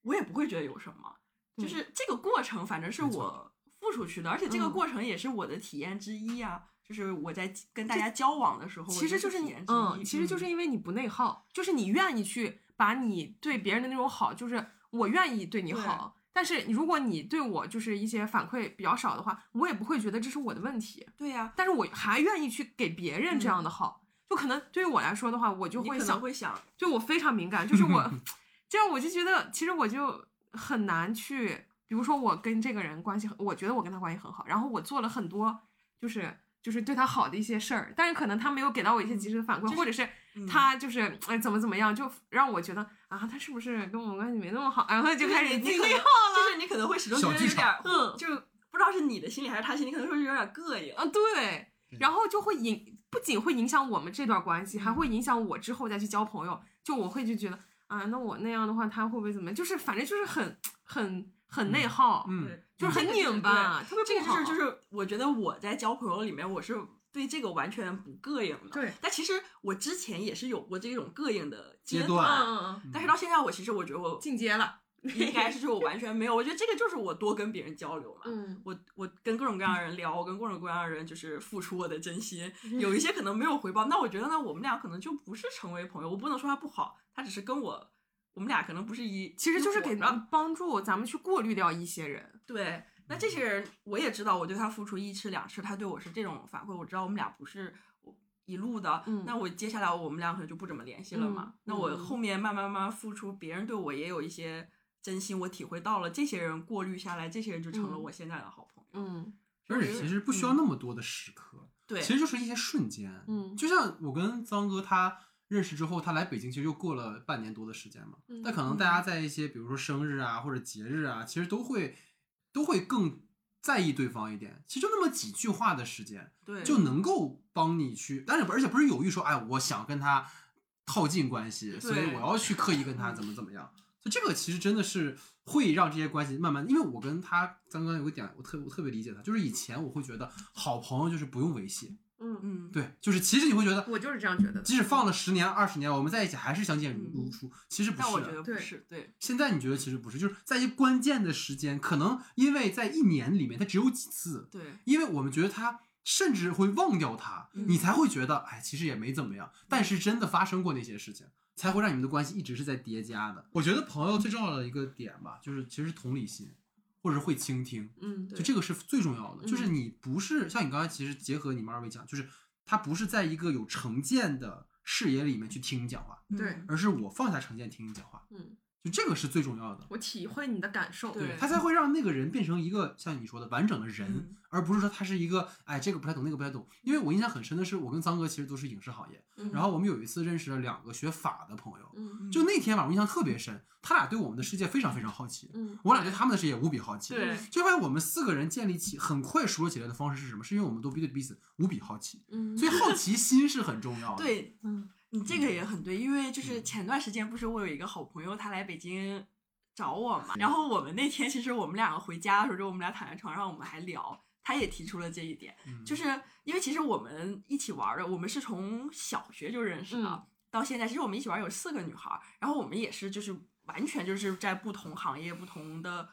我也不会觉得有什么。就是这个过程，反正是我付出去的，而且这个嗯过程也是我的体验之一啊。就是我在跟大家交往的时候，其实就是你嗯，其实就是因为你不内耗，就是你愿意去把你对别人的那种好，就是我愿意对你好。但是如果你对我就是一些反馈比较少的话，我也不会觉得这是我的问题。对呀、但是我还愿意去给别人这样的好，就可能对于我来说的话，我就会想，会想，就我非常敏感，就是我 *laughs* 这样我就觉得，其实我就很难去，比如说我跟这个人关系很，我觉得我跟他关系很好，然后我做了很多就是就是对他好的一些事儿，但是可能他没有给到我一些及时的反馈，就是或者是嗯他就是哎怎么怎么样，就让我觉得啊他是不是跟我们关系没那么好，然后就开始你内耗了就是你可能会始终觉得有点儿，嗯就不知道是你的心理还是他心里，可能会有点膈应。啊，对，然后就会影，不仅会影响我们这段关系，还会影响我之后再去交朋友。就我会就觉得啊，那我那样的话，他会不会怎么样？就是反正就是很很很内耗，嗯，就是很拧巴，特别这不好。个就是就是，我觉得我在交朋友里面，我是对这个完全不膈应的。对但其实我之前也是有过这种膈应的阶段，段嗯嗯嗯，但是到现在，我其实我觉得我进阶了，*laughs* 应该是我完全没有，我觉得这个就是我多跟别人交流嘛。嗯我我跟各种各样的人聊，我跟各种各样的人就是付出我的真心，有一些可能没有回报，那我觉得呢，我们俩可能就不是成为朋友。我不能说他不好，他只是跟我，我们俩可能不是一，其实就是给帮助咱们去过滤掉一些人。对。那这些人我也知道，我对他付出一次两次，他对我是这种反馈，我知道我们俩不是一路的。嗯那我接下来我们俩可能就不怎么联系了嘛。嗯那我嗯后面慢慢慢慢付出，别人对我也有一些真心，我体会到了，这些人过滤下来，这些人就成了嗯我现在的好朋友。嗯而且其实不需要那么多的时刻，对，其实就是一些瞬间。嗯就像我跟张哥他认识之后，他来北京其实又过了半年多的时间嘛。嗯但可能大家在一些比如说生日啊或者节日啊，其实都会都会更在意对方一点。其实就那么几句话的时间，对，就能够帮你去，但是而且不是有意说，哎，我想跟他套近关系，所以我要去刻意跟他怎么怎么样。就这个其实真的是会让这些关系慢慢，因为我跟他刚刚有个点，我特我特别理解他，就是以前我会觉得好朋友就是不用维系，嗯，嗯，对，就是其实你会觉得，我就是这样觉得的。即使放了十年二十年，我们在一起还是相见如如初，其实不但我觉是。对得不是，对，现在你觉得其实不是，就是在一关键的时间，可能因为在一年里面它只有几次，对，因为我们觉得他甚至会忘掉他，嗯你才会觉得，哎，其实也没怎么样。但是真的发生过那些事情，才会让你们的关系一直是在叠加的。我觉得朋友最重要的一个点吧，就是其实同理心，或者是会倾听，嗯，就这个是最重要的。嗯就是你不是像你刚才其实结合你们二位讲，就是他不是在一个有成见的视野里面去听你讲话，对嗯。而是我放下成见听你讲话，嗯，就这个是最重要的。我体会你的感受。对他才会让那个人变成一个像你说的完整的人，嗯而不是说他是一个哎这个不太懂那个不太懂。因为我印象很深的是，我跟张哥其实都是影视行业，嗯然后我们有一次认识了两个学法的朋友，嗯就那天晚上我印象特别深，他俩对我们的世界非常非常好奇，嗯我俩对他们的世界无比好奇，对，就发现我们四个人建立起很快熟络起来的方式是什么？是因为我们都对彼此无比好奇，嗯，所以好奇心是很重要的。，对嗯你这个也很对，因为就是前段时间不是我有一个好朋友，他来北京找我嘛，然后我们那天其实我们两个回家的时候，就我们俩躺在床上，我们还聊，他也提出了这一点，嗯。就是因为其实我们一起玩的，我们是从小学就认识的，嗯。到现在，其实我们一起玩有四个女孩儿，然后我们也是就是完全就是在不同行业、不同的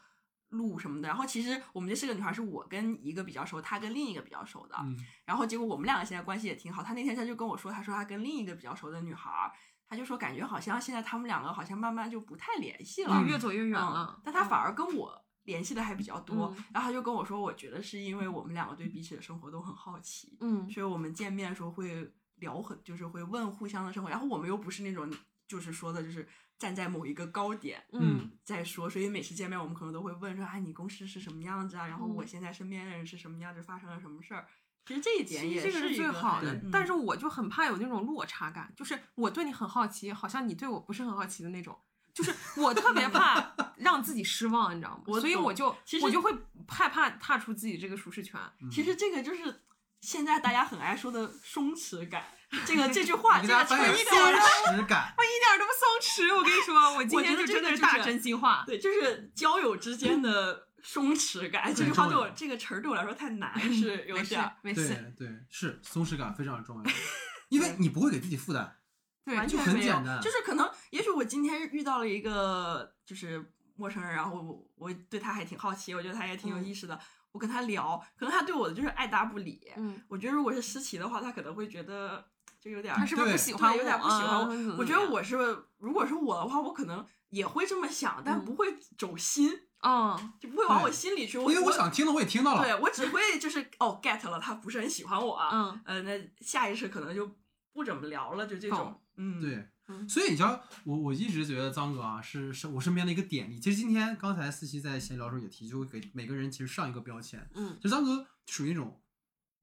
路什么的。然后其实我们这四个女孩儿是我跟一个比较熟，她跟另一个比较熟的。嗯然后结果我们两个现在关系也挺好。她那天她就跟我说，她说她跟另一个比较熟的女孩儿，他就说感觉好像现在他们两个好像慢慢就不太联系了。嗯越走越远了嗯。但他反而跟我联系的还比较多，嗯然后他就跟我说，我觉得是因为我们两个对彼此的生活都很好奇，嗯所以我们见面的时候会聊很，就是会问互相的生活，然后我们又不是那种就是说的，就是站在某一个高点嗯再说，所以每次见面我们可能都会问说，哎，你公司是什么样子啊？然后我嗯现在身边的人是什么样子，发生了什么事儿？其实这一点其也实这个是最好的，但是我就很怕有那种落差感，就是我对你很好奇，好像你对我不是很好奇的那种，就是我特别怕 *laughs* 让自己失望，你知道吗？我所以我就其实我就会害怕踏出自己这个舒适圈。其实这个就是现在大家很爱说的松弛感，*laughs* 这个这句话，你这个给大家翻译成语点松弛感。我一点都不松弛，我跟你说，我今天就真的是大真心话。对，就是交友之间的松弛感。这句话对我这个词儿对我来说太难，*laughs* 是有点儿。没事，对对，是松弛感非常重要，*laughs* 因为你不会给自己负担。对，完就全没有很简单就是可能，也许我今天遇到了一个就是陌生人，然后我我对他还挺好奇，我觉得他也挺有嗯意思的，我跟他聊，可能他对我的就是爱答不理。嗯，我觉得如果是诗琪的话，他可能会觉得就有点儿他是不是不喜欢我？有点不喜欢我。嗯我觉得，我是，如果是我的话，我可能也会这么想，但嗯不会走心，嗯，就不会往我心里去。因为我想听的我也听到了。对我只会就是哦 get 了，他不是很喜欢我，嗯呃，那下意识可能就不怎么聊了，就这种懂，嗯，对嗯，所以你知道，我我一直觉得张哥啊是是我身边的一个点。其实今天刚才四七在闲聊的时候也提，就会给每个人其实上一个标签。嗯，就张哥属于那种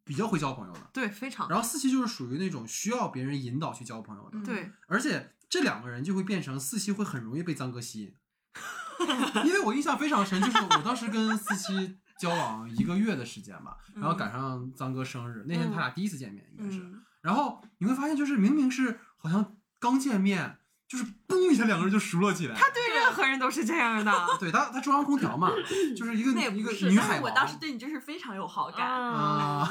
比较会交朋友的，对，非常。然后四七就是属于那种需要别人引导去交朋友的。嗯。对，而且这两个人就会变成四七会很容易被张哥吸引，因为我印象非常深，就是我当时跟四七交往一个月的时间吧，然后赶上张哥生日，那天他俩第一次见面应该是，嗯，然后你会发现就是明明是好像刚见面，就是嘣一下两个人就熟络起来。他对任何人都是这样的。*laughs* 对他他中央空调嘛，就是一个一个女海王我当时对你真是非常有好感，啊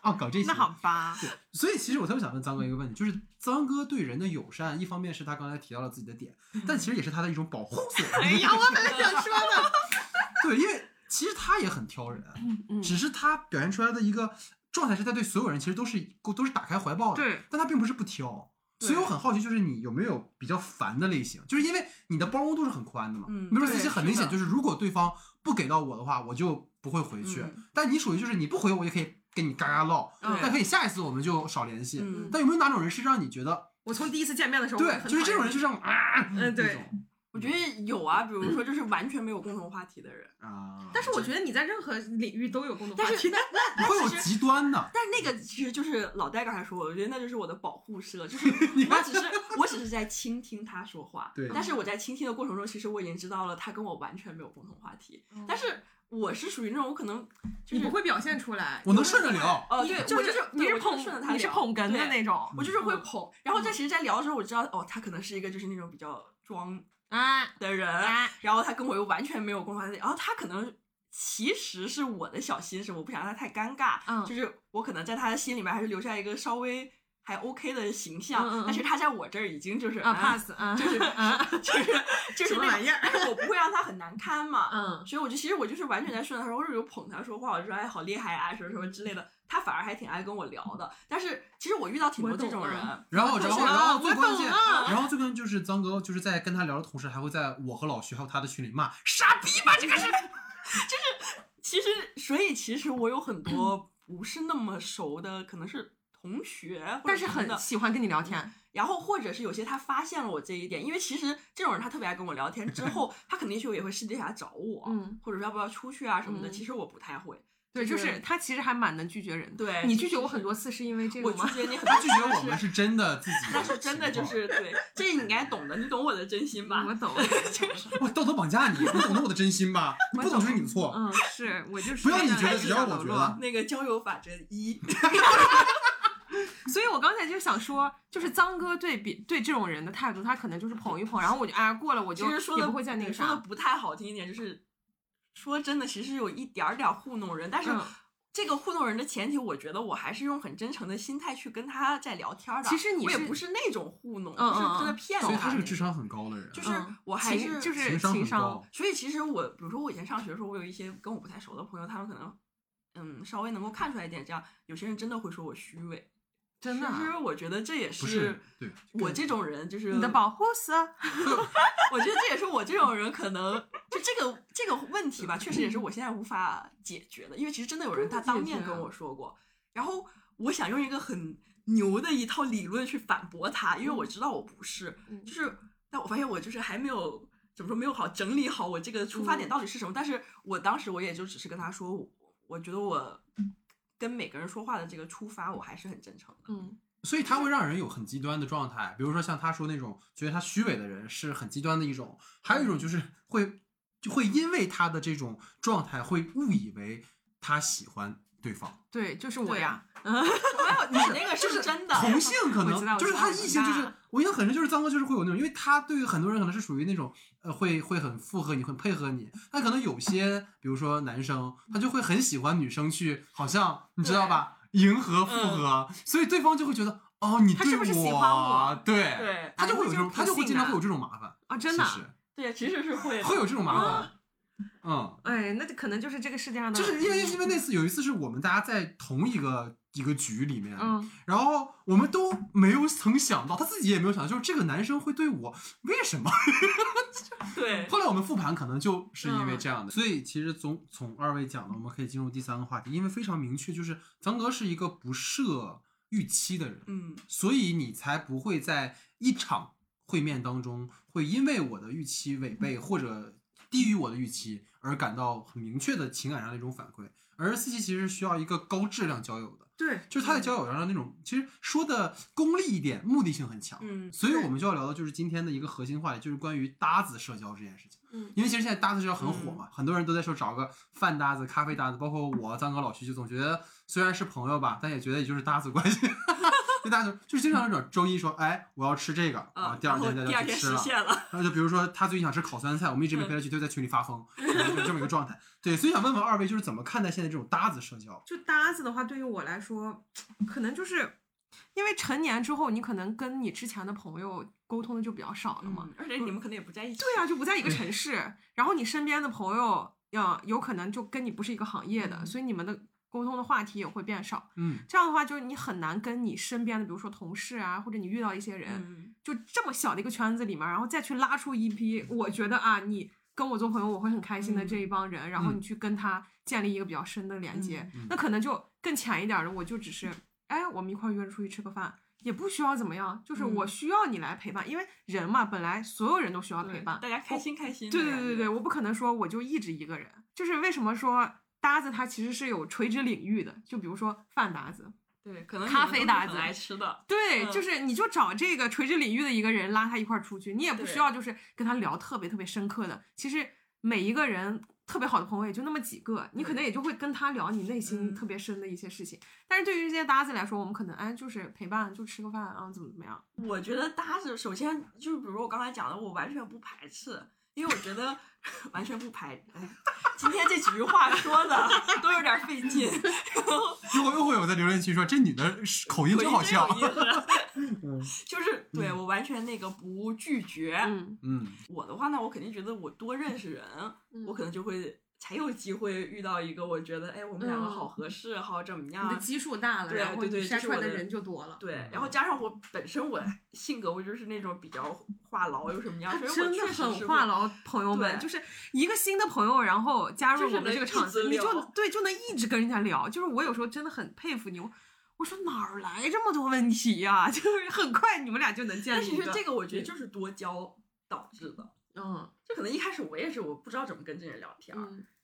啊搞这些那好吧，对所以其实我特别想问张哥一个问题，就是张哥对人的友善，一方面是他刚才提到了自己的点，但其实也是他的一种保护色。*laughs* 哎呀，我本来想说的，*laughs* 对，因为其实他也很挑人，嗯只是他表现出来的一个状态是他对所有人其实都是都是打开怀抱的，对，但他并不是不挑。对所以我很好奇，就是你有没有比较烦的类型？就是因为你的包容度是很宽的嘛。嗯比如说对自己很明显，就是如果对方不给到我的话，我就不会回去。嗯但你属于就是你不回我也可以跟你嘎嘎唠，嗯但可以下一次我们就少联系。嗯但有没有哪种人是让你觉得我从第一次见面的时候，对，就是这种人就这样啊？嗯对我觉得有啊，比如说就是完全没有共同话题的人，啊，但是我觉得你在任何领域都有共同话但是题。那 *laughs* 会有极端的。但是那个其实就是老戴刚才说，我觉得那就是我的保护色，就是 *laughs* 我只是我只是在倾听他说话，对。但是我在倾听的过程中，其实我已经知道了他跟我完全没有共同话题，嗯但是我是属于那种我可能就是你不会表现出来，我能顺着聊，哦，你对，就我就是你是对我就是顺着他你是捧哏的那种，我就是会嗯。捧，然后在其实，在聊的时候，我知道哦，他可能是一个就是那种比较装啊的人，啊然后他跟我又完全没有共同话题，然后他可能其实是我的小心思，我不想让他太尴尬，嗯就是我可能在他的心里面还是留下一个稍微还 OK 的形象，嗯嗯嗯。但是他在我这儿已经就是啊 pass 啊，就是 *laughs* 啊。*laughs* 就是 *laughs* 就是那种什么玩意儿？但是我不会让他很难堪嘛，嗯。所以我就其实我就是完全在顺着他说，或者有捧他说话，我就说哎好厉害啊什么什么之类的，他反而还挺爱跟我聊的。但是其实我遇到挺多这种人，然后，然后，然后最关键，然后最关键就是张哥就是在跟他聊的同时，还会在我和老徐还有他的群里骂傻逼吧，这个是，就是。其实所以其实我有很多不是那么熟的，可能是同学，但是很喜欢跟你聊天，然后或者是有些他发现了我这一点，因为其实这种人他特别爱跟我聊天，之后 *laughs* 他肯定就也会私底下找我，嗯，或者说要不要出去啊什么的。嗯其实我不太会，对，就就是他其实还蛮能拒绝人的。对你拒绝我很多次是因为这个吗？我拒绝你很 *laughs* 多次拒绝我们是是真的自己，*laughs* 那是真的就是对，这你应该懂的，你懂我的真心吧？我懂，我道德绑架你，你懂得我的真心吧？你不懂就是你的错。嗯，是我就是不要你觉得开始只要我觉得那个交友法则一，所以我刚才就想说，就是脏哥对比对这种人的态度，他可能就是捧一捧，然后我就哎过了，我就其实说的也不会再那个说的。不太好听一点，就是说真的，其实有一点儿点儿糊弄人，但是。嗯这个糊弄人的前提，我觉得我还是用很真诚的心态去跟他在聊天的。其实你我也不是那种糊弄，嗯就是真的嗯骗所以他是个智商很高的人，就是嗯我还是就是情商很商高。所以其实我，比如说我以前上学的时候，我有一些跟我不太熟的朋友，他们可能嗯稍微能够看出来一点，这样有些人真的会说我虚伪，真的啊？其实我觉得这也是对，我这种人，就是你的保护色，*laughs* 我觉得这也是我这种人可能就这个这个问题吧，确实也是我现在无法解决的，因为其实真的有人他当面跟我说过，然后我想用一个很牛的一套理论去反驳他，因为我知道我不是，嗯。就是但我发现我就是还没有怎么说没有好整理好我这个出发点到底是什么，但是我当时我也就只是跟他说，我我觉得我跟每个人说话的这个出发我还是很真诚的，嗯。所以他会让人有很极端的状态，比如说像他说那种觉得他虚伪的人是很极端的一种，还有一种就是会就会因为他的这种状态会误以为他喜欢对方。对，就是我对呀，*laughs* 没有你那个是真的，同性可能就是他异性，就是我印象很深，就是张哥就是会有那种，因为他对于很多人可能是属于那种呃会会很附和你，很配合你，但可能有些比如说男生他就会很喜欢女生去，好像你知道吧，迎合附和，所以对方就会觉得哦你对他是不是喜欢我？对，对他就会有这种，啊他就会经常会有这这种麻烦，啊，真的对，其实是会会有这种麻烦，嗯。哎，那可能就是这个世界上的，就是因为因为那次有一次是我们大家在同一个一个局里面，嗯，然后我们都没有曾想到，他自己也没有想到，就是这个男生会对我为什么？*laughs* 对后来我们复盘，可能就是因嗯为这样的。所以其实从从二位讲的，我们可以进入第三个话题，因为非常明确，就是张哥是一个不设预期的人，嗯所以你才不会在一场会面当中，会因为我的预期违背或者低于我的预期而感到很明确的情感上的一种反馈。而四七其实需要一个高质量交友的，对，就是他在交友上的那种，其实说的功利一点，目的性很强。嗯所以我们就要聊的就是今天的一个核心话题，就是关于搭子社交这件事情。嗯因为其实现在搭子社交很火嘛，很多人都在说找个饭搭子、咖啡搭子，包括我张哥、老徐就总觉得虽然是朋友吧，但也觉得也就是搭子关系。*laughs* 就大家就是经常那种周一说，哎，我要吃这个啊，第二天大然后第二天家就吃了。实现了，然后就比如说他最近想吃烤酸菜，我们一直没陪他去，就在群里发疯，就这么一个状态。对，所以想问问二位，就是怎么看待现在这种搭子社交？就搭子的话，对于我来说，可能就是因为成年之后，你可能跟你之前的朋友沟通的就比较少了嘛。嗯，而且你们可能也不在一起。对啊，就不在一个城市，然后你身边的朋友，呀，有可能就跟你不是一个行业的，嗯所以你们的沟通的话题也会变少。嗯，这样的话，就是你很难跟你身边的，比如说同事啊，或者你遇到一些人，嗯，就这么小的一个圈子里面，然后再去拉出一批，我觉得啊，你跟我做朋友，我会很开心的嗯这一帮人，然后嗯你去跟他建立一个比较深的连接，嗯那可能就更浅一点的，我就只是，哎，我们一块儿约着出去吃个饭，也不需要怎么样，就是嗯我需要你来陪伴，因为人嘛，本来所有人都需要陪伴，大家开心开心。对对对对，，我不可能说我就一直一个人，就是为什么说搭子它其实是有垂直领域的，就比如说饭搭子，对，可能咖啡搭子很爱吃的。对，嗯就是你就找这个垂直领域的一个人拉他一块儿出去，你也不需要就是跟他聊特别特别深刻的。其实每一个人特别好的朋友也就那么几个，你可能也就会跟他聊你内心嗯特别深的一些事情。但是对于这些搭子来说，我们可能哎就是陪伴，就吃个饭啊，怎么怎么样。我觉得搭子首先就是，比如我刚才讲的，我完全不排斥，因为我觉得 *laughs* 完全不排。哎，*laughs* 今天这几句话说的都有点费劲，*laughs* 又又会有在留言区说这女的口音真好笑。就是对我完全那个不拒绝。嗯，嗯，我的话呢，我肯定觉得我多认识人，嗯我可能就会才有机会遇到一个我觉得哎，我们两个好合适，好怎么样你的。基数大了，对然后对对你筛出来的人就多了。对，然后加上我本身我性格我就是那种比较话痨又什么样，所以我真的很话痨，朋友们，就是一个新的朋友，然后加入我们这个场子，你就对就能一直跟人家聊。就是我有时候真的很佩服你，我我说哪儿来这么多问题呀、*laughs* 就是很快你们俩就能建但立一个。其实这个我觉得就是多交导致的。嗯就可能一开始我也是我不知道怎么跟这人聊天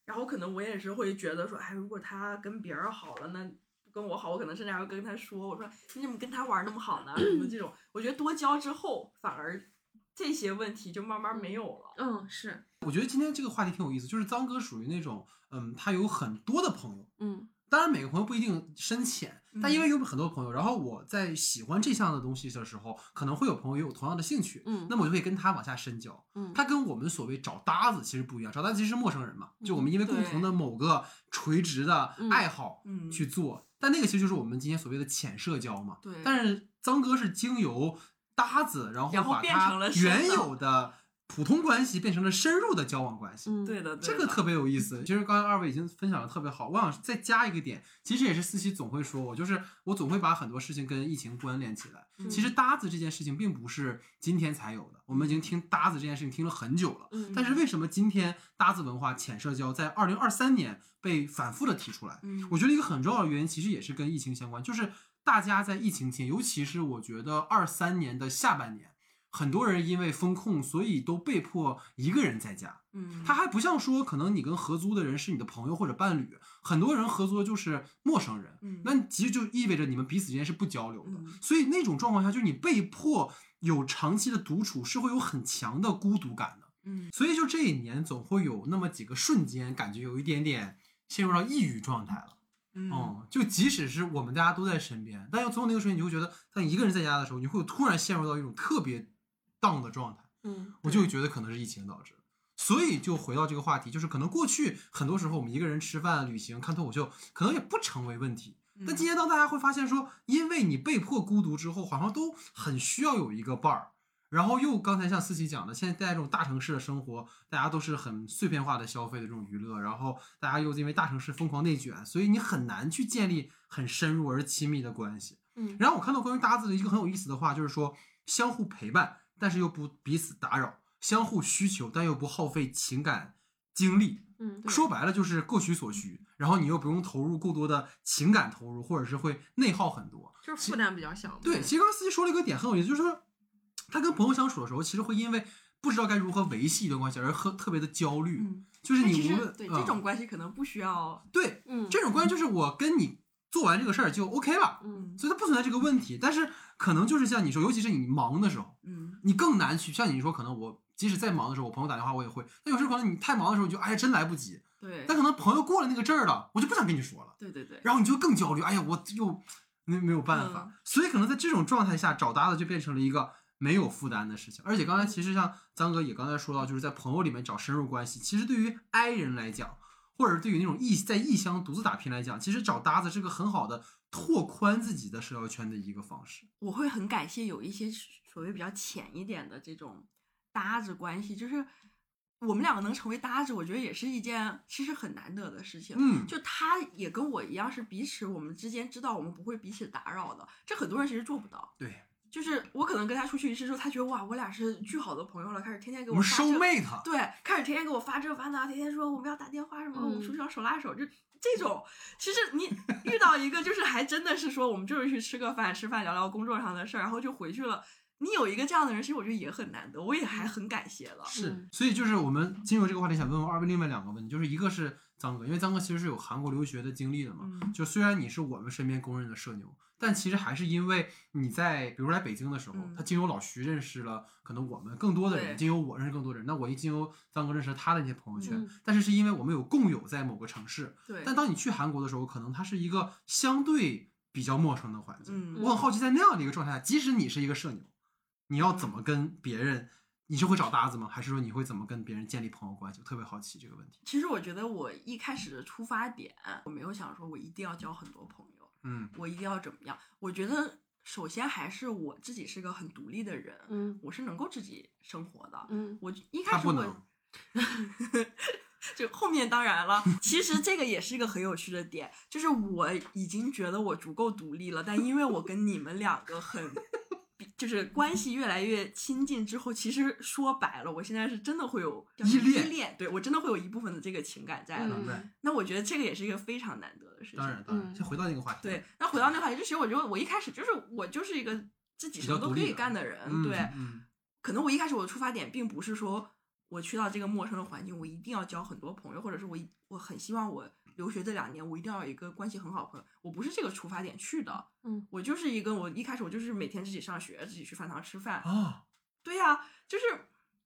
然后可能我也是会觉得说，哎，如果他跟别人好了，那不跟我好，我可能甚至还会跟他说，我说你怎么跟他玩那么好呢？什么这种，我觉得多交之后，反而这些问题就慢慢没有了。嗯是我觉得今天这个话题挺有意思，就是张哥属于那种，嗯，他有很多的朋友，嗯当然每个朋友不一定深浅，但嗯因为有很多朋友，然后我在喜欢这项的东西的时候，可能会有朋友也有同样的兴趣，嗯。那么我就会跟他往下深交。嗯。他跟我们所谓找搭子其实不一样，找搭子其实是陌生人嘛，就我们因为共同的某个垂直的嗯爱好嗯。去做，但那个其实就是我们今天所谓的浅社交嘛。对。但是曾哥是经由搭子，然后把他变成了深的原有的普通关系变成了深入的交往关系。嗯，对的，对这个特别有意思。其实刚才二位已经分享的特别好，我想再加一个点，其实也是思琪总会说我，就是我总会把很多事情跟疫情关联起来。嗯其实搭子这件事情并不是今天才有的，我们已经听搭子这件事情听了很久了。嗯，但是为什么今天搭子文化浅社交在二零二三年被反复的提出来？嗯我觉得一个很重要的原因其实也是跟疫情相关，就是大家在疫情前，尤其是我觉得二三年的下半年，很多人因为风控，所以都被迫一个人在家。嗯，它还不像说，可能你跟合租的人是你的朋友或者伴侣，很多人合租的就是陌生人，嗯那其实就意味着你们彼此之间是不交流的。嗯所以那种状况下，就是你被迫有长期的独处，是会有很强的孤独感的。嗯所以就这一年，总会有那么几个瞬间，感觉有一点点陷入到抑郁状态了。嗯哦、就即使是我们大家都在身边，但要总有那个瞬间，你会觉得，当你一个人在家的时候，你会突然陷入到一种特别 down 的状态。嗯，我就会觉得可能是疫情导致。所以就回到这个话题，就是可能过去很多时候我们一个人吃饭、旅行、看脱口秀，可能也不成为问题。嗯但今天当大家会发现说，因为你被迫孤独之后，好像都很需要有一个伴儿。然后又刚才像思琪讲的，现在在这种大城市的生活，大家都是很碎片化的消费的这种娱乐，然后大家又因为大城市疯狂内卷，所以你很难去建立很深入而亲密的关系。嗯然后我看到关于搭子的一个很有意思的话，就是说相互陪伴，但是又不彼此打扰；相互需求，但又不耗费情感精力。嗯，说白了就是各取所需，然后你又不用投入过多的情感投入，或者是会内耗很多。就是负担比较小。对，其实刚刚司机说了一个点很有意思，就是说他跟朋友相处的时候，其实会因为不知道该如何维系一段关系而很特别的焦虑。嗯，就是你无论嗯对这种关系可能不需要，对嗯，这种关系，就是我跟你做完这个事儿就 OK 了，嗯所以它不存在这个问题。但是可能就是像你说，尤其是你忙的时候，嗯你更难去像你说，可能我即使再忙的时候，我朋友打电话我也会。但有时候可能你太忙的时候，你就哎呀真来不及。对但可能朋友过了那个阵儿了，我就不想跟你说了，对对对，然后你就更焦虑。哎呀，我又没没有办法。嗯所以可能在这种状态下找搭子就变成了一个没有负担的事情。而且刚才其实像张哥也刚才说到，就是在朋友里面找深入关系，其实对于 I 人来讲，或者对于那种异在异乡独自打拼来讲，其实找搭子是个很好的拓宽自己的社交圈的一个方式。我会很感谢有一些所谓比较浅一点的这种搭子关系，就是我们两个能成为搭子，我觉得也是一件其实很难得的事情。嗯，就他也跟我一样，是彼此我们之间知道我们不会彼此打扰的，这很多人其实做不到。对，就是我可能跟他出去一次之后，他觉得哇，我俩是巨好的朋友了，开始天天给我们发这收 mate。对，开始天天给我发这发那，天天说我们要打电话什么，我们嗯出去要手拉手，就这种。其实你遇到一个就是还真的是说我们就是去吃个饭，吃饭聊聊工作上的事儿，然后就回去了。你有一个这样的人，其实我觉得也很难得，我也还很感谢了。是嗯，所以就是我们进入这个话题，想问问二位另外两个问题，就是一个是张哥，因为张哥其实是有韩国留学的经历的嘛，嗯。就虽然你是我们身边公认的社牛，但其实还是因为你在比如来北京的时候，嗯他经由老徐认识了可能我们更多的人，经由我认识更多的人，那我一经由张哥认识了他的那些朋友圈，嗯。但是是因为我们有共有在某个城市，对，但当你去韩国的时候，可能它是一个相对比较陌生的环境，嗯。我很好奇，在那样的一个状态下，即使你是一个社牛，你要怎么跟别人？你是会找搭子吗？还是说你会怎么跟别人建立朋友关系？我特别好奇这个问题。其实我觉得我一开始的出发点，我没有想说我一定要交很多朋友，嗯我一定要怎么样。我觉得首先还是我自己是个很独立的人，嗯我是能够自己生活的。嗯我一开始我他不能，*laughs* 就后面当然了，*laughs* 其实这个也是一个很有趣的点，就是我已经觉得我足够独立了，但因为我跟你们两个很。比就是关系越来越亲近之后，其实说白了，我现在是真的会有依恋依恋，对我真的会有一部分的这个情感在了。嗯？那我觉得这个也是一个非常难得的事情。当然，当然。嗯先回到那个话题。对，那回到那个话题，就其实我觉得我一开始就是我就是一个自己什么都可以干的人，嗯，对。嗯，可能我一开始我的出发点并不是说我去到这个陌生的环境，我一定要交很多朋友，或者是我我很希望我留学这两年我一定要有一个关系很好的朋友，我不是这个出发点去的，嗯，我就是一个我一开始我就是每天自己上学，自己去饭堂吃饭，啊，对呀、就是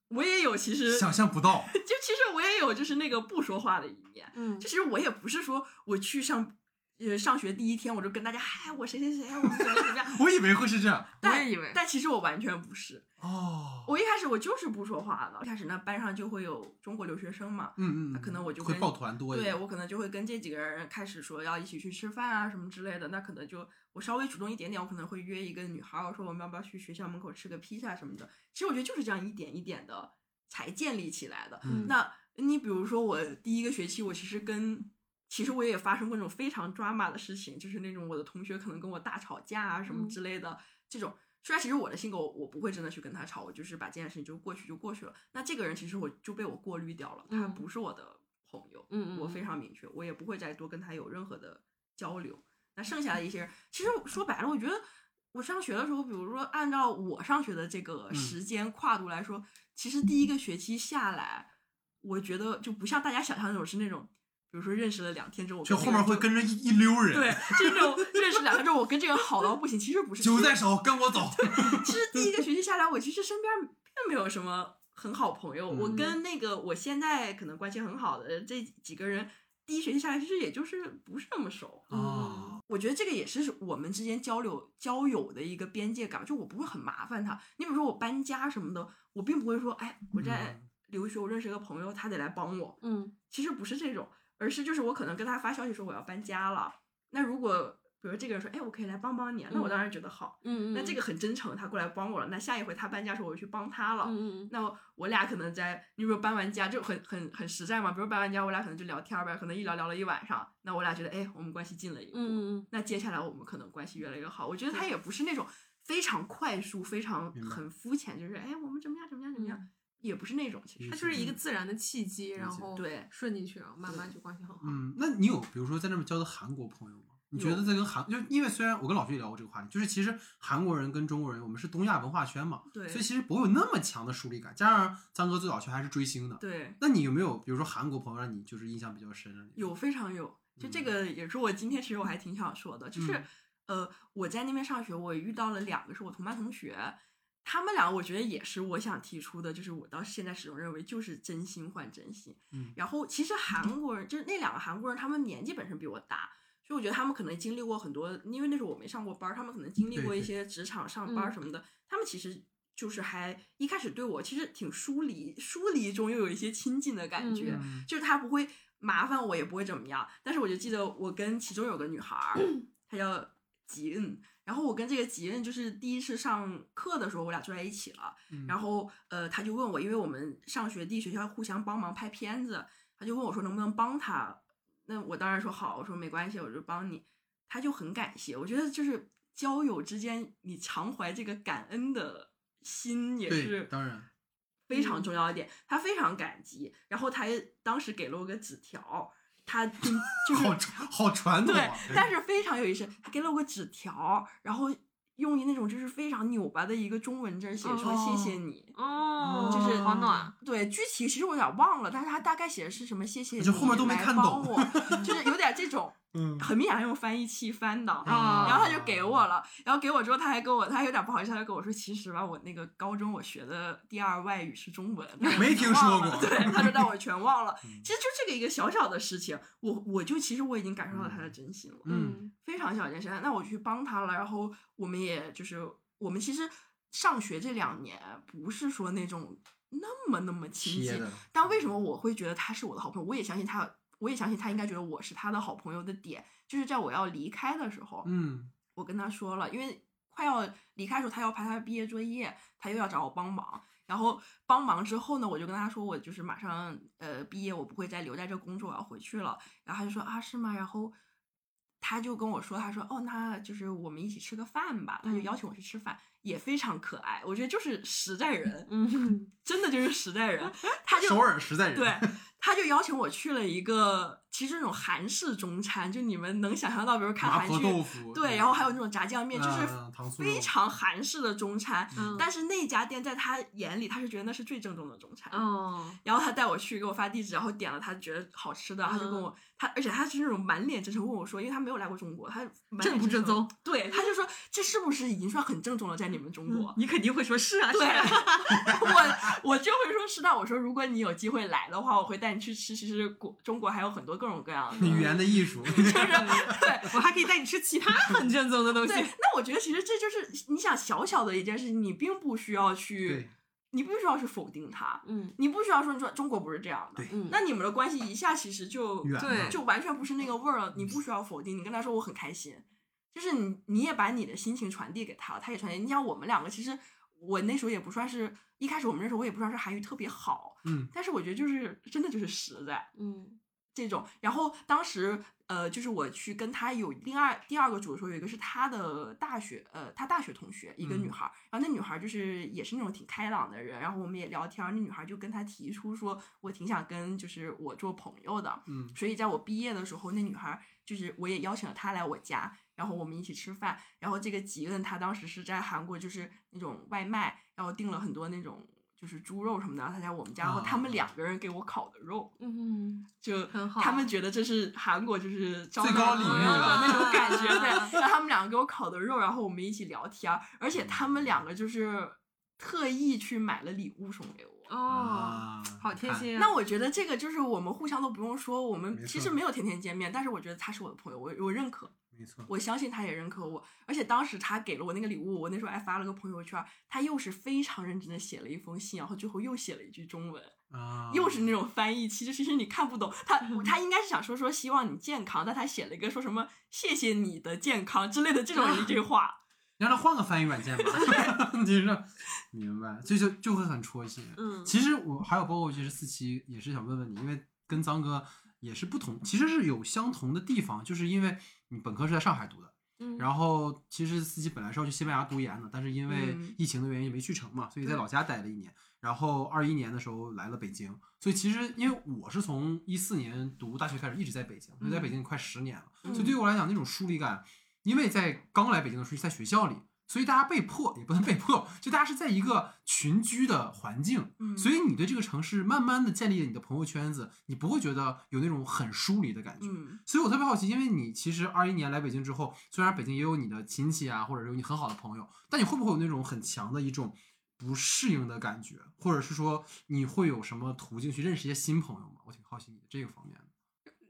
我也有其实想象不到。*laughs* 就其实我也有就是那个不说话的一面，嗯。就其实我也不是说我去上呃上学第一天我就跟大家嗨我谁谁谁我们怎么怎么样，*laughs* 我以为会是这样。我但也以为但其实我完全不是。哦，我一开始我就是不说话的，一开始呢班上就会有中国留学生嘛，嗯嗯，那可能我就跟会抱团多一点。对我可能就会跟这几个人开始说要一起去吃饭啊什么之类的，那可能就我稍微主动一点点，我可能会约一个女孩儿，我说我们要不要去学校门口吃个披萨什么的。其实我觉得就是这样一点一点的才建立起来的。嗯那你比如说我第一个学期，我其实跟其实我也发生过那种非常 drama 的事情，就是那种我的同学可能跟我大吵架啊什么嗯之类的、这种。虽然其实我的性格我我不会真的去跟他吵，我就是把这件事情就过去就过去了。那这个人其实我就被我过滤掉了，他嗯不是我的朋友，嗯嗯我非常明确，我也不会再多跟他有任何的交流。那剩下的一些人，其实说白了，我觉得我上学的时候，比如说按照我上学的这个嗯时间跨度来说，其实第一个学期下来，我觉得就不像大家想象那种是那种，比如说认识了两天之后，我就后面会跟着一一溜人，对，就那种 *laughs* 认识两天之后，我跟这个人好到不行，其实不是，酒在手，跟我走。*laughs* 其实第一个 *laughs* 学期下来，我其实身边并没有什么很好朋友。我嗯跟那个我现在可能关系很好的这几个人，第一学期下来其实也就是不是那么熟。啊，我觉得这个也是我们之间交流交友的一个边界感，就我不会很麻烦他。你比如说我搬家什么的，我并不会说，哎，我在嗯留学，我认识一个朋友，他得来帮我。嗯其实不是这种，而是就是我可能跟他发消息说我要搬家了，那如果比如这个人说，哎，我可以来帮帮你，那我当然觉得好。嗯嗯，那这个很真诚，他过来帮我了。那下一回他搬家的时候，我就去帮他了。嗯嗯那我俩可能在，你比如搬完家就很很很实在嘛。比如搬完家，我俩可能就聊天儿呗，可能一聊聊了一晚上。那我俩觉得，哎，我们关系近了一步。那接下来我们可能关系越来越好。我觉得他也不是那种非常快速、非常很肤浅，就是哎，我们怎么样怎么样怎么样，也不是那种。其实它就是一个自然的契机，然后对顺进去然后，慢慢就关系很好。嗯，那你有比如说在那边交的韩国朋友吗？你觉得在跟韩，就因为虽然我跟老徐也聊过这个话题，就是其实韩国人跟中国人，我们是东亚文化圈嘛，对所以其实不会有那么强的疏离感。加上张哥最早去还是追星的，对，那你有没有比如说韩国朋友让你就是印象比较深的？有非常有，就这个也是我今天其实我还挺想说的，就是、嗯呃我在那边上学，我遇到了两个是我同班同学，他们俩我觉得也是我想提出的，就是我到现在始终认为就是真心换真心。嗯然后其实韩国人就是那两个韩国人，他们年纪本身比我大。所以我觉得他们可能经历过很多，因为那时候我没上过班儿，他们可能经历过一些职场上班什么的。他们其实就是还一开始对我其实挺疏离，疏离中又有一些亲近的感觉。嗯就是他不会麻烦我，也不会怎么样。但是我就记得我跟其中有个女孩儿，她叫吉恩，然后我跟这个吉任就是第一次上课的时候，我俩坐在一起了。嗯然后呃，他就问我，因为我们上学地学校互相帮忙拍片子，他就问我说能不能帮他。那我当然说好，我说没关系，我就帮你。他就很感谢，我觉得就是交友之间，你常怀这个感恩的心也，是当然，非常重要一点，他非常感激，然后他也当时给了我个纸条，他就 *laughs* 就是好传好传统对啊，，但是非常有意思，他给了我个纸条，然后用那种就是非常扭巴的一个中文字儿写说哦谢谢你。哦，就是好暖。对，具体其实我有点忘了，但是他大概写的是什么谢谢你，就后面都没来看懂帮我，*laughs* 就是有点这种，嗯。很明显他用翻译器翻的，啊。然后他就给我了，然后给我之后他还跟我，他还有点不好意思，他就跟我说，其实吧，我那个高中我学的第二外语是中文，我没听说过。对，他说但我全忘了 *laughs* 嗯，其实就这个一个小小的事情，我我就其实我已经感受到他的真心了，嗯。非常小一件事，那我去帮他了，然后我们也就是我们其实上学这两年不是说那种那么那么亲近，但为什么我会觉得他是我的好朋友？我也相信他，我也相信他应该觉得我是他的好朋友的点，就是在我要离开的时候，嗯我跟他说了，因为快要离开的时候，他要拍他的毕业作业，他又要找我帮忙。然后帮忙之后呢，我就跟他说，我就是马上呃毕业，我不会再留在这工作，我要回去了。然后他就说啊是吗？然后他就跟我说，他说哦，那就是我们一起吃个饭吧。他就嗯邀请我去吃饭，也非常可爱。我觉得就是实在人，嗯，真的就是实在人。*laughs* 他就首尔实在人，对，*laughs* 他就邀请我去了一个，其实那种韩式中餐，就你们能想象到，比如看韩剧，豆腐，对，然后还有那种炸酱面，就是非常韩式的中餐。嗯但是那家店在他眼里，他是觉得那是最正宗的中餐。哦，然后他带我去，给我发地址，然后点了他觉得好吃的，他就跟嗯我他，而且他是那种满脸真诚问我说，因为他没有来过中国，他满正不正宗？对，他就说这是不是已经算很正宗了，在你们中国？你肯定会说是啊，对是啊，*laughs* 我我就会说是的。我说如果你有机会来的话，我会带你去吃。其实国中国还有很多各种各样的语言的艺术，*laughs* 就是对我还可以带你吃其他很正宗的东西对。。那我觉得其实这就是你想小小的一件事情，你并不需要去，你不需要去否定它，嗯你不需要说说中国不是这样的对。嗯，那你们的关系一下其实就对就完全不是那个味儿了，你不需要否定，你跟他说我很开心，就是你你也把你的心情传递给他了，他也传递。你想我们两个其实我那时候也不算是一开始我们认识，我也不算是韩语特别好，嗯。但是我觉得就是真的就是实在。嗯。这种。然后当时呃，就是我去跟他有另二第二个组的时候，有一个是他的大学呃，他大学同学一个女嗯。孩儿，然后那女孩儿就是也是那种挺开朗的人，然后我们也聊天儿，那女孩儿就跟他提出说，我挺想跟就是我做朋友的，嗯。所以在我毕业的时候，那女孩儿就是我也邀请了她来我家，然后我们一起吃饭。然后这个吉恩他当时是在韩国，就是那种外卖，然后订了很多那种就是猪肉什么的，他在我们家，然后他们啊两个人给我烤的肉，嗯，就很好他们觉得这是韩国就是招最高礼遇了友的那种感觉，*laughs* 对。然后他们两个给我烤的肉，然后我们一起聊天儿，而且他们两个就是特意去买了礼物送给我。哦，好贴心啊。那我觉得这个就是我们互相都不用说，我们其实没有天天见面，但是我觉得他是我的朋友，我我认可，没错，我相信他也认可我。而且当时他给了我那个礼物，我那时候还发了个朋友圈，他又是非常认真的写了一封信，然后最后又写了一句中文，啊，又是那种翻译其实其实你看不懂。他他应该是想说说希望你健康，但他写了一个说什么谢谢你的健康之类的这种一句话。*laughs* 让他换个翻译软件吧，*laughs* 就是明白，这就就会很戳心。嗯其实我还有包括，其实四期也是想问问你，因为跟张哥也是不同，其实是有相同的地方，就是因为你本科是在上海读的，嗯。然后其实自己本来是要去西班牙读研的，但是因为嗯。疫情的原因没去成嘛，所以在老家待了一年。然后二一年的时候来了北京，所以其实因为我是从一四年读大学开始一直在北京，所以在北京快十年了，嗯所以对于我来讲那种疏离感，因为在刚来北京的时候是在学校里，所以大家被迫也不能被迫，*laughs* 就大家是在一个群居的环境，嗯所以你对这个城市慢慢的建立了你的朋友圈子，你不会觉得有那种很疏离的感觉。嗯所以我特别好奇，因为你其实二一年来北京之后，虽然北京也有你的亲戚啊，或者有你很好的朋友，但你会不会有那种很强的一种不适应的感觉，或者是说你会有什么途径去认识一些新朋友吗？我挺好奇你的这个方面的。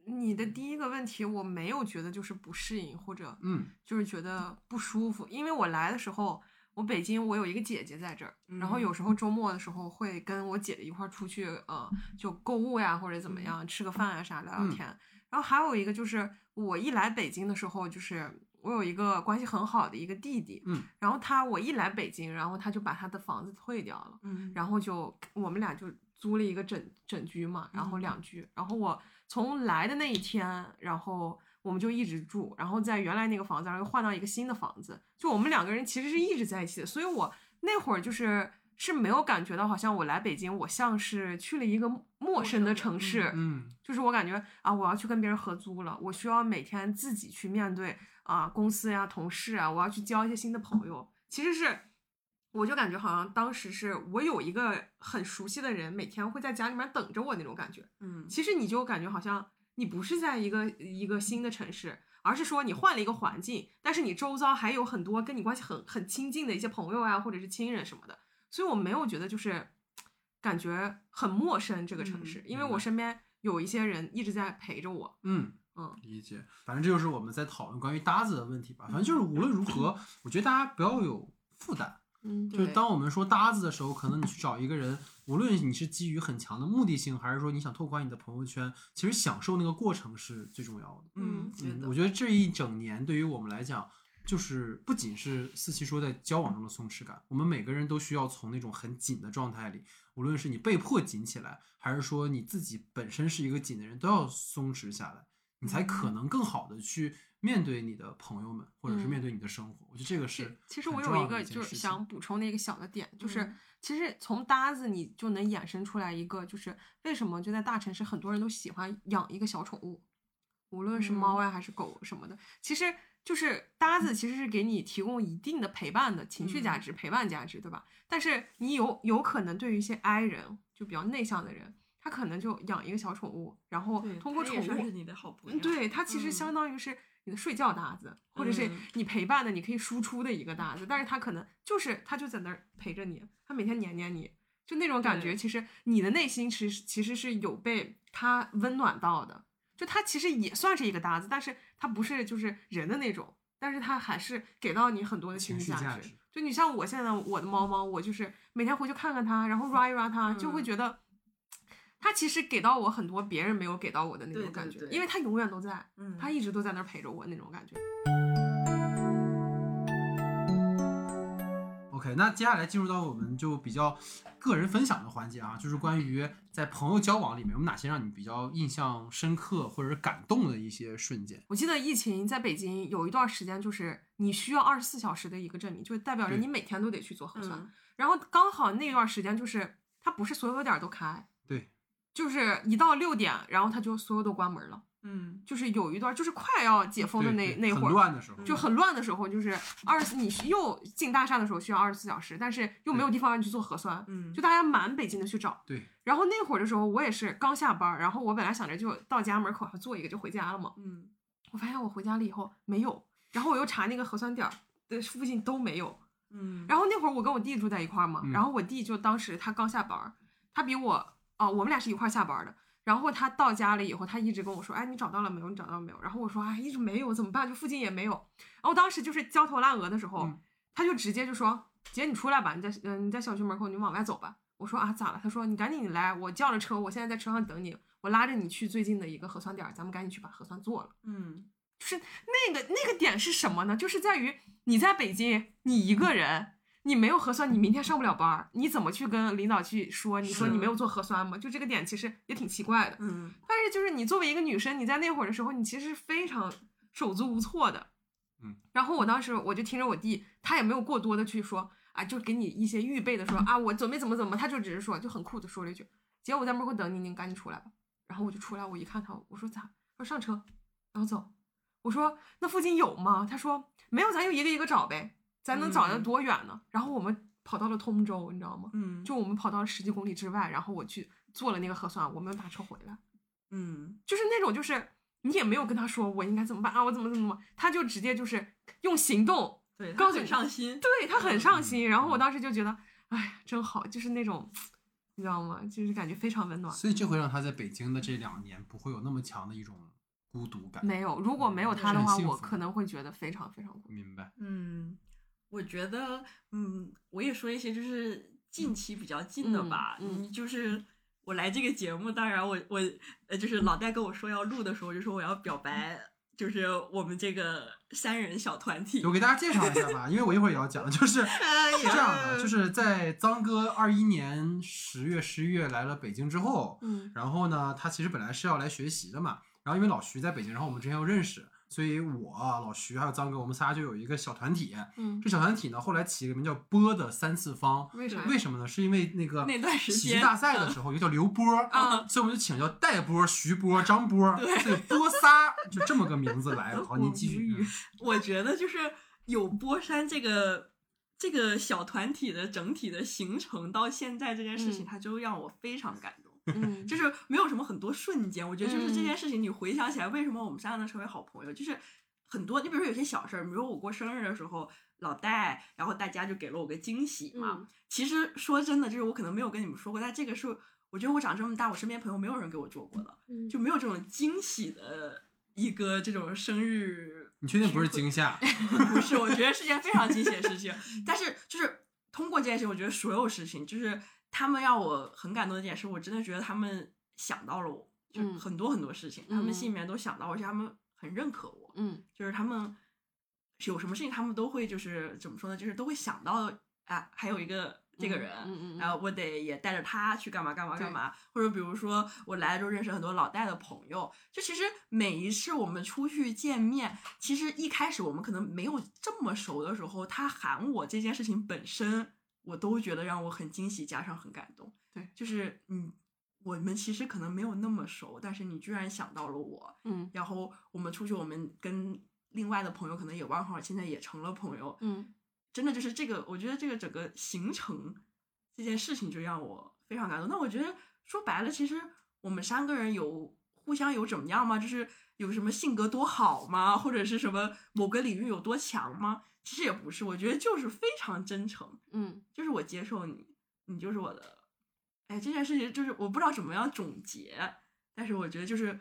你的第一个问题，我没有觉得就是不适应或者嗯。就是觉得不舒服，因为我来的时候，我北京我有一个姐姐在这儿，然后有时候周末的时候会跟我姐姐一块儿出去，呃，就购物呀或者怎么样，吃个饭啊啥聊聊天。然后还有一个就是我一来北京的时候，就是我有一个关系很好的一个弟弟，嗯，然后他我一来北京，然后他就把他的房子退掉了。嗯。然后就我们俩就租了一个整整居嘛，然后嗯。两居，然后我从来的那一天，然后我们就一直住，然后在原来那个房子，然后又换到一个新的房子，就我们两个人其实是一直在一起的，所以我那会儿就是是没有感觉到好像我来北京，我像是去了一个陌生的城市，嗯。就是我感觉啊，我要去跟别人合租了，我需要每天自己去面对啊公司呀、同事啊，我要去交一些新的朋友。其实是，我就感觉好像当时是我有一个很熟悉的人，每天会在家里面等着我那种感觉。嗯其实你就感觉好像你不是在一个一个新的城市，而是说你换了一个环境，但是你周遭还有很多跟你关系很很亲近的一些朋友啊，或者是亲人什么的。所以我没有觉得就是感觉很陌生这个城市，嗯因为我身边有一些人一直在陪着我。嗯。嗯理解，反正这就是我们在讨论关于搭子的问题吧。反正就是无论如何，我觉得大家不要有负担。嗯，就是当我们说搭子的时候，可能你去找一个人，无论你是基于很强的目的性，还是说你想拓宽你的朋友圈，其实享受那个过程是最重要的。嗯，嗯，我觉得这一整年对于我们来讲，就是不仅是四期说在交往中的松弛感，我们每个人都需要从那种很紧的状态里，无论是你被迫紧起来，还是说你自己本身是一个紧的人，都要松弛下来，你才可嗯能更好的去面对你的朋友们，或者是嗯。面对你的生活。我觉得这个是其实我有一个就是想补充的一个小的点，就是嗯。其实从搭子你就能衍生出来一个，就是为什么就在大城市很多人都喜欢养一个小宠物，无论是猫嗯。呀还是狗什么的，其实就是搭子其实是给你提供一定的陪伴的情绪价嗯。值、陪伴价值，对吧？但是你有有可能对于一些 I 人，就比较内向的人，他可能就养一个小宠物，然后通过宠物对，他其实嗯。相当于是你的睡觉搭子，或者是嗯你陪伴的，你可以输出的一个搭子。但是他可能就是他就在那儿陪着你，他每天黏黏你，就那种感觉。其实你的内心其实其实是有被他温暖到的，就他其实也算是一个搭子，但是他不是就是人的那种，但是他还是给到你很多的情绪值价值。就你像我现在我的猫猫，我就是每天回去看看它，然后 rua 一 rua 它，就会嗯觉得。它其实给到我很多别人没有给到我的那种感觉，对因为他永远都在，嗯他一直都在那儿陪着我那种感觉。OK，OK，那接下来进入到我们就比较个人分享的环节啊，就是关于在朋友交往里面有哪些让你比较印象深刻或者是感动的一些瞬间。我记得疫情在北京有一段时间，就是你需要二十四小时的一个证明，就代表着你每天都得去做核酸。嗯然后刚好那段时间就是它不是所有点儿都开，对，就是一到六点，然后他就所有都关门了。嗯就是有一段就是快要解封的那那会儿，乱的时候，就很乱的时候，就是二十你又进大厦的时候需要二十四小时，但是又没有地方让你去做核酸，嗯，就大家满北京的去找。对，然后那会儿的时候，我也是刚下班儿，然后我本来想着就到家门口做一个就回家了嘛，嗯我发现我回家了以后没有，然后我又查那个核酸点儿的附近都没有。嗯，然后那会儿我跟我弟住在一块儿嘛，嗯然后我弟就当时他刚下班儿，他比我哦，我们俩是一块儿下班儿的。然后他到家了以后，他一直跟我说：“哎，你找到了没有？你找到了没有？”然后我说：“哎，一直没有，怎么办？就附近也没有。”然后当时就是焦头烂额的时候，嗯他就直接就说：“姐，你出来吧，你在嗯、你在小区门口，你往外走吧。”我说：“啊，咋了？”他说：“你赶紧来，我叫了车，我现在在车上等你，我拉着你去最近的一个核酸点儿，咱们赶紧去把核酸做了。”嗯就是那个那个点是什么呢？就是在于你在北京，你一个人，你没有核酸，你明天上不了班儿，你怎么去跟领导去说？你说你没有做核酸吗？就这个点其实也挺奇怪的。嗯但是就是你作为一个女生，你在那会儿的时候，你其实是非常手足无措的。嗯，然后我当时我就听着我弟，他也没有过多的去说啊，就给你一些预备的说啊，我准备怎么怎么，他就只是说就很酷的说了一句，姐我在门口等你，你赶紧出来吧。然后我就出来，我一看他，我说咋？他说上车，然后走。我说那附近有吗？他说没有，咱就一个一个找呗，咱能找到嗯多远呢？然后我们跑到了通州，你知道吗？嗯，就我们跑到了十几公里之外，然后我去做了那个核酸，我没有打车回来。嗯就是那种就是你也没有跟他说我应该怎么办啊，我怎么怎么怎么，他就直接就是用行动，对，告诉你他很上心，对他很上心。然后我嗯当时就觉得，哎，真好，就是那种，你知道吗？就是感觉非常温暖。所以这会让他在北京的这两年不会有那么强的一种孤独感。没有，如果没有他的话，我可能会觉得非常非常孤独。明白。嗯，我觉得，嗯，我也说一些就是近期比较近的嗯吧，嗯你就是我来这个节目，当然我我呃就是老戴跟我说要录的时候，就说我要表白，就是我们这个三人小团体我。给大家介绍一下吧，因为我一会儿也要讲，就是 *laughs* 哎是这样的，就是在脏哥二一年十月、十一月来了北京之后，嗯然后呢，他其实本来是要来学习的嘛，然后因为老徐在北京，然后我们之前又认识，所以我、老徐还有张哥，我们仨就有一个小团体。嗯，这小团体呢，后来起了个名叫“波”的三次方。为啥？为什么呢？是因为那个那段时喜剧间大赛的时候，有个叫刘波，啊所以我们就请叫戴波、徐波、张波，所以波仨就这么个名字来的。好，您继续。嗯我觉得就是有波山这个这个小团体的整体的形成到现在这件事情，嗯它就让我非常感动。嗯，就是没有什么很多瞬间，我觉得就是这嗯件事情，你回想起来，为什么我们三个能成为好朋友，就是很多，你比如说有些小事儿，比如说我过生日的时候，老戴，然后大家就给了我个惊喜嘛。嗯其实说真的，就是我可能没有跟你们说过，但这个是我觉得我长这么大，我身边朋友没有人给我做过的，嗯就没有这种惊喜的一个这种生日你确定不是惊吓？*laughs* 不是，我觉得是件非常惊喜的事情。*laughs* 但是就是通过这件事情，我觉得所有事情，就是他们让我很感动的一件事，我真的觉得他们想到了我，就嗯很多很多事情，他们嗯心里面都想到我，而且他们很认可我，嗯。就是他们有什么事情，他们都会就是怎么说呢，就是都会想到啊，还有一个这个人。嗯嗯，然后我得也带着他去干嘛干嘛干嘛，或者比如说我来了之后认识很多老戴的朋友，就其实每一次我们出去见面，其实一开始我们可能没有这么熟的时候，他喊我这件事情本身，我都觉得让我很惊喜，加上很感动。对，就是嗯，我们其实可能没有那么熟，但是你居然想到了我，嗯然后我们出去，我们跟另外的朋友可能也玩好，现在也成了朋友，嗯真的就是这个，我觉得这个整个行程这件事情就让我非常感动。那我觉得说白了，其实我们三个人有互相有怎么样吗？就是有什么性格多好吗？或者是什么某个领域有多强吗？其实也不是，我觉得就是非常真诚，嗯就是我接受你，你就是我的。哎，这件事情就是我不知道怎么样总结，但是我觉得就是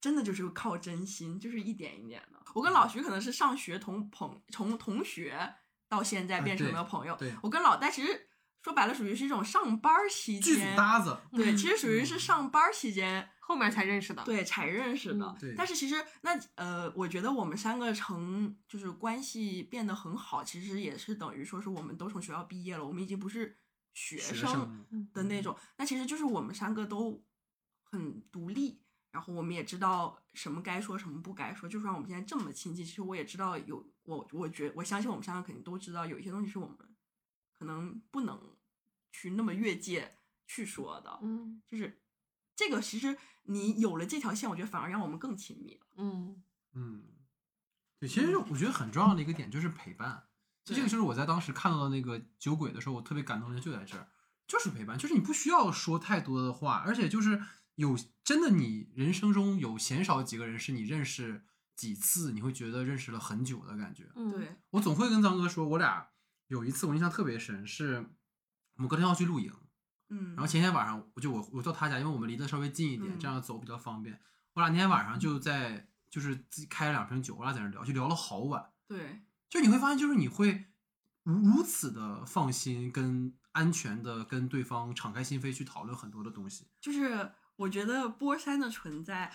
真的就是靠真心，就是一点一点的。我跟老徐可能是上学同朋从同学到现在啊变成了朋友，对我跟老戴其实说白了属于是一种上班儿期剧组间，搭子，对，嗯其实属于是上班儿期间后面才认识的。，对才认识的。嗯对但是其实那呃，我觉得我们三个成就是关系变得很好，其实也是等于说是我们都从学校毕业了，我们已经不是学生的那种。那其实就是我们三个都很独立，然后我们也知道什么该说，什么不该说。就算我们现在这么亲近，其实我也知道有我，我觉我相信我们三个肯定都知道，有一些东西是我们可能不能去那么越界去说的。嗯就是这个，其实你有了这条线，我觉得反而让我们更亲密了。嗯嗯，对，其实我觉得很重要的一个点就是陪伴。就这个就是我在当时看到的那个酒鬼的时候，我特别感动的就在这儿，就是陪伴，就是你不需要说太多的话，而且就是有真的你人生中有鲜少几个人是你认识几次，你会觉得认识了很久的感觉。嗯，对，我总会跟张哥说，我俩有一次我印象特别深，是我们隔天要去露营，嗯，然后前天晚上我就我我到他家，因为我们离得稍微近一点，嗯这样走比较方便。我俩那天晚上就在就是自己开了两瓶酒，我俩在那聊，就聊了好晚。对，就你会发现，就是你会如如此的放心跟安全的跟对方敞开心扉去讨论很多的东西。就是我觉得波山的存在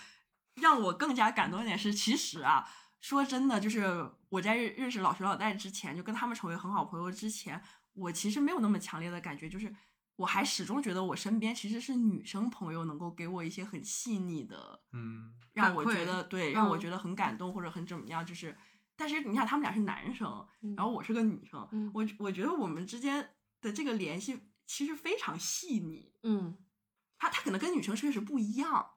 让我更加感动一点是，其实啊，说真的，就是我在认认识老徐老戴之前，就跟他们成为很好朋友之前，我其实没有那么强烈的感觉，就是我还始终觉得我身边其实是女生朋友能够给我一些很细腻的，嗯，让我觉得对，让我嗯觉得很感动或者很怎么样，就是。但是你看，他们俩是男生，嗯然后我是个女生，嗯我我觉得我们之间的这个联系其实非常细腻。嗯，他他可能跟女生确实不一样，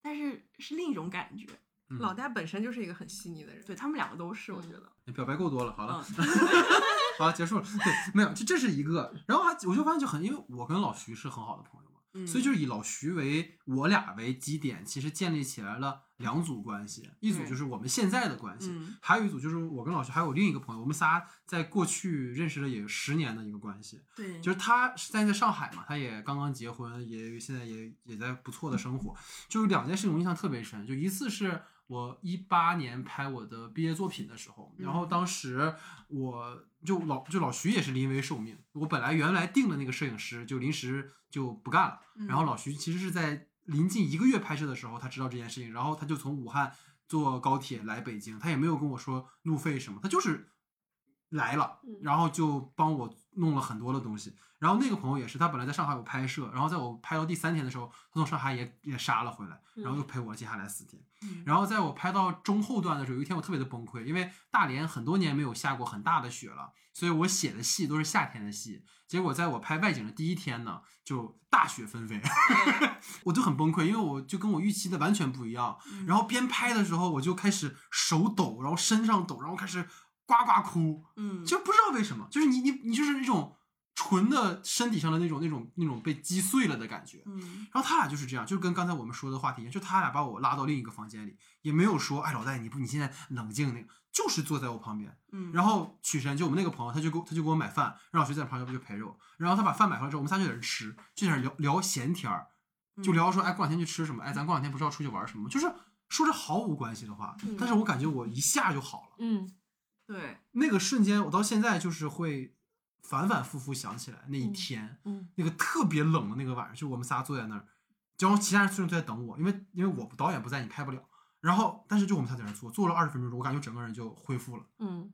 但是是另一种感觉。嗯老大本身就是一个很细腻的人。对他们两个都是，我嗯觉得。你表白够多了，好了，嗯，*laughs* 好，结束了。对，没有，就这是一个。然后还我就发现就很，因为我跟老徐是很好的朋友嘛，嗯所以就是以老徐为我俩为基点，其实建立起来了两组关系，一组就是我们现在的关系，嗯还有一组就是我跟老徐还有另一个朋友，我们仨在过去认识了也有十年的一个关系。对，就是他是在在上海嘛，他也刚刚结婚，也现在也也在不错的生活。就是两件事情我印象特别深，就一次是我一八年拍我的毕业作品的时候，然后当时我就老就老徐也是临危受命，我本来原来定的那个摄影师就临时就不干了，然后老徐其实是在临近一个月拍摄的时候，他知道这件事情，然后他就从武汉坐高铁来北京，他也没有跟我说路费什么，他就是来了嗯，然后就帮我弄了很多的东西。然后那个朋友也是，他本来在上海有拍摄，然后在我拍到第三天的时候，他从上海也也杀了回来，然后又陪我接下来四天。嗯然后在我拍到中后段的时候，有一天我特别的崩溃，因为大连很多年没有下过很大的雪了，所以我写的戏都是夏天的戏。结果在我拍外景的第一天呢，就大雪纷飞，*laughs* 我就很崩溃，因为我就跟我预期的完全不一样。嗯然后边拍的时候，我就开始手抖，然后身上抖，然后开始呱呱哭，嗯，就不知道为什么，就是你你你就是那种纯的身体上的那种那种那种被击碎了的感觉。嗯然后他俩就是这样，就跟刚才我们说的话题一样，就他俩把我拉到另一个房间里，也没有说，哎，老戴，你不，你现在冷静那个，就是坐在我旁边。嗯，然后曲晨就我们那个朋友，他就给我他就给我买饭，让我去在旁边就陪着我。然后他把饭买回来之后，我们仨就在那吃，就在那聊聊闲天儿，就嗯聊说，哎，过两天去吃什么？哎，咱过两天不是要出去玩什么？就是说着毫无关系的话，嗯但是我感觉我一下就好了。嗯对，那个瞬间，我到现在就是会反反复复想起来那一嗯天，嗯那个特别冷的那个晚上，就我们仨坐在那儿，然后其他人虽然都在等我，因为因为我导演不在，你拍不了。然后，但是就我们仨在那儿坐，坐了二十分钟，我感觉整个人就恢复了。嗯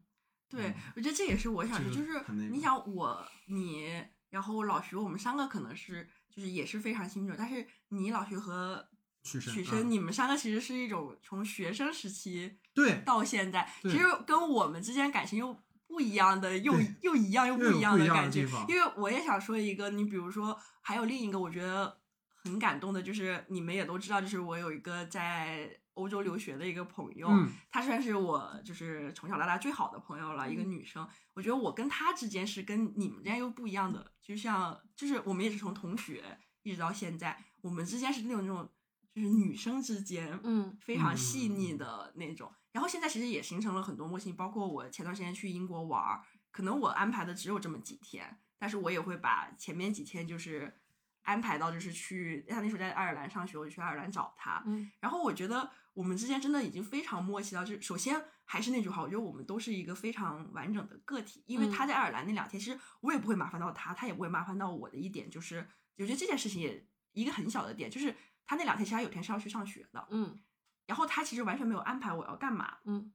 对嗯，我觉得这也是我想说，就是你想我你，然后老徐，我们三个可能是就是也是非常清楚，但是你老徐和许生，许生，嗯你们三个其实是一种从学生时期对，到现在，其实跟我们之间感情又不一样的，又又一样又不一样的感觉。因为我也想说一个，你比如说，还有另一个我觉得很感动的，就是你们也都知道，就是我有一个在欧洲留学的一个朋友，嗯她算是我就是从小到大最好的朋友了，一个嗯女生。我觉得我跟她之间是跟你们之间又不一样的，就像就是我们也是从同学一直到现在，我们之间是那种那种就是女生之间，嗯非常细腻嗯的那种。然后现在其实也形成了很多默契，包括我前段时间去英国玩儿，可能我安排的只有这么几天，但是我也会把前面几天就是安排到就是去，他那时候在爱尔兰上学，我就去爱尔兰找他。嗯然后我觉得我们之间真的已经非常默契到，就是首先还是那句话，我觉得我们都是一个非常完整的个体。因为他在爱尔兰那两天，其实我也不会麻烦到他，他也不会麻烦到我的一点就是，我觉得这件事情也一个很小的点，就是他那两天其实他有天是要去上学的，嗯，然后他其实完全没有安排我要干嘛，嗯。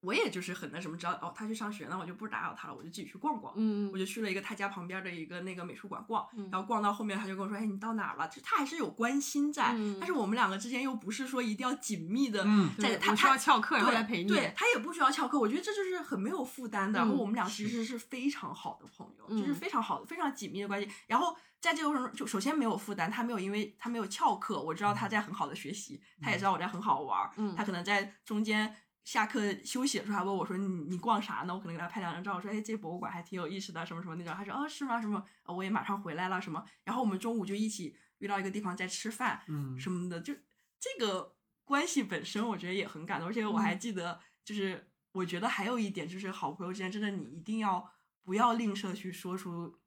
我也就是很那什么，知道哦，他去上学，那我就不打扰他了，我就自己去逛逛。嗯我就去了一个他家旁边的一个那个美术馆逛，然后逛到后面，他就跟我说：“哎，你到哪儿了？”就他还是有关心在，但是我们两个之间又不是说一定要紧密的在。他需要翘课然后来陪你，对他也不需要翘课。我觉得这就是很没有负担的。然后我们俩其实是非常好的朋友，就是非常好的、非常紧密的关系。然后在这个过程中，就首先没有负担，他没有因为他没有翘课，我知道他在很好的学习，他也知道我在很好玩。嗯，他可能在中间。下课休息的时候还问我说：“你你逛啥呢？”我可能给他拍两张照，我说：“哎，这博物馆还挺有意思的，什么什么那种。”他说：“哦，是吗？什么？我也马上回来了，什么？”然后我们中午就一起约到一个地方在吃饭，嗯，什么的。就这个关系本身，我觉得也很感动。而且我还记得，就是我觉得还有一点，就是好朋友之间，真的你一定要不要吝啬去说出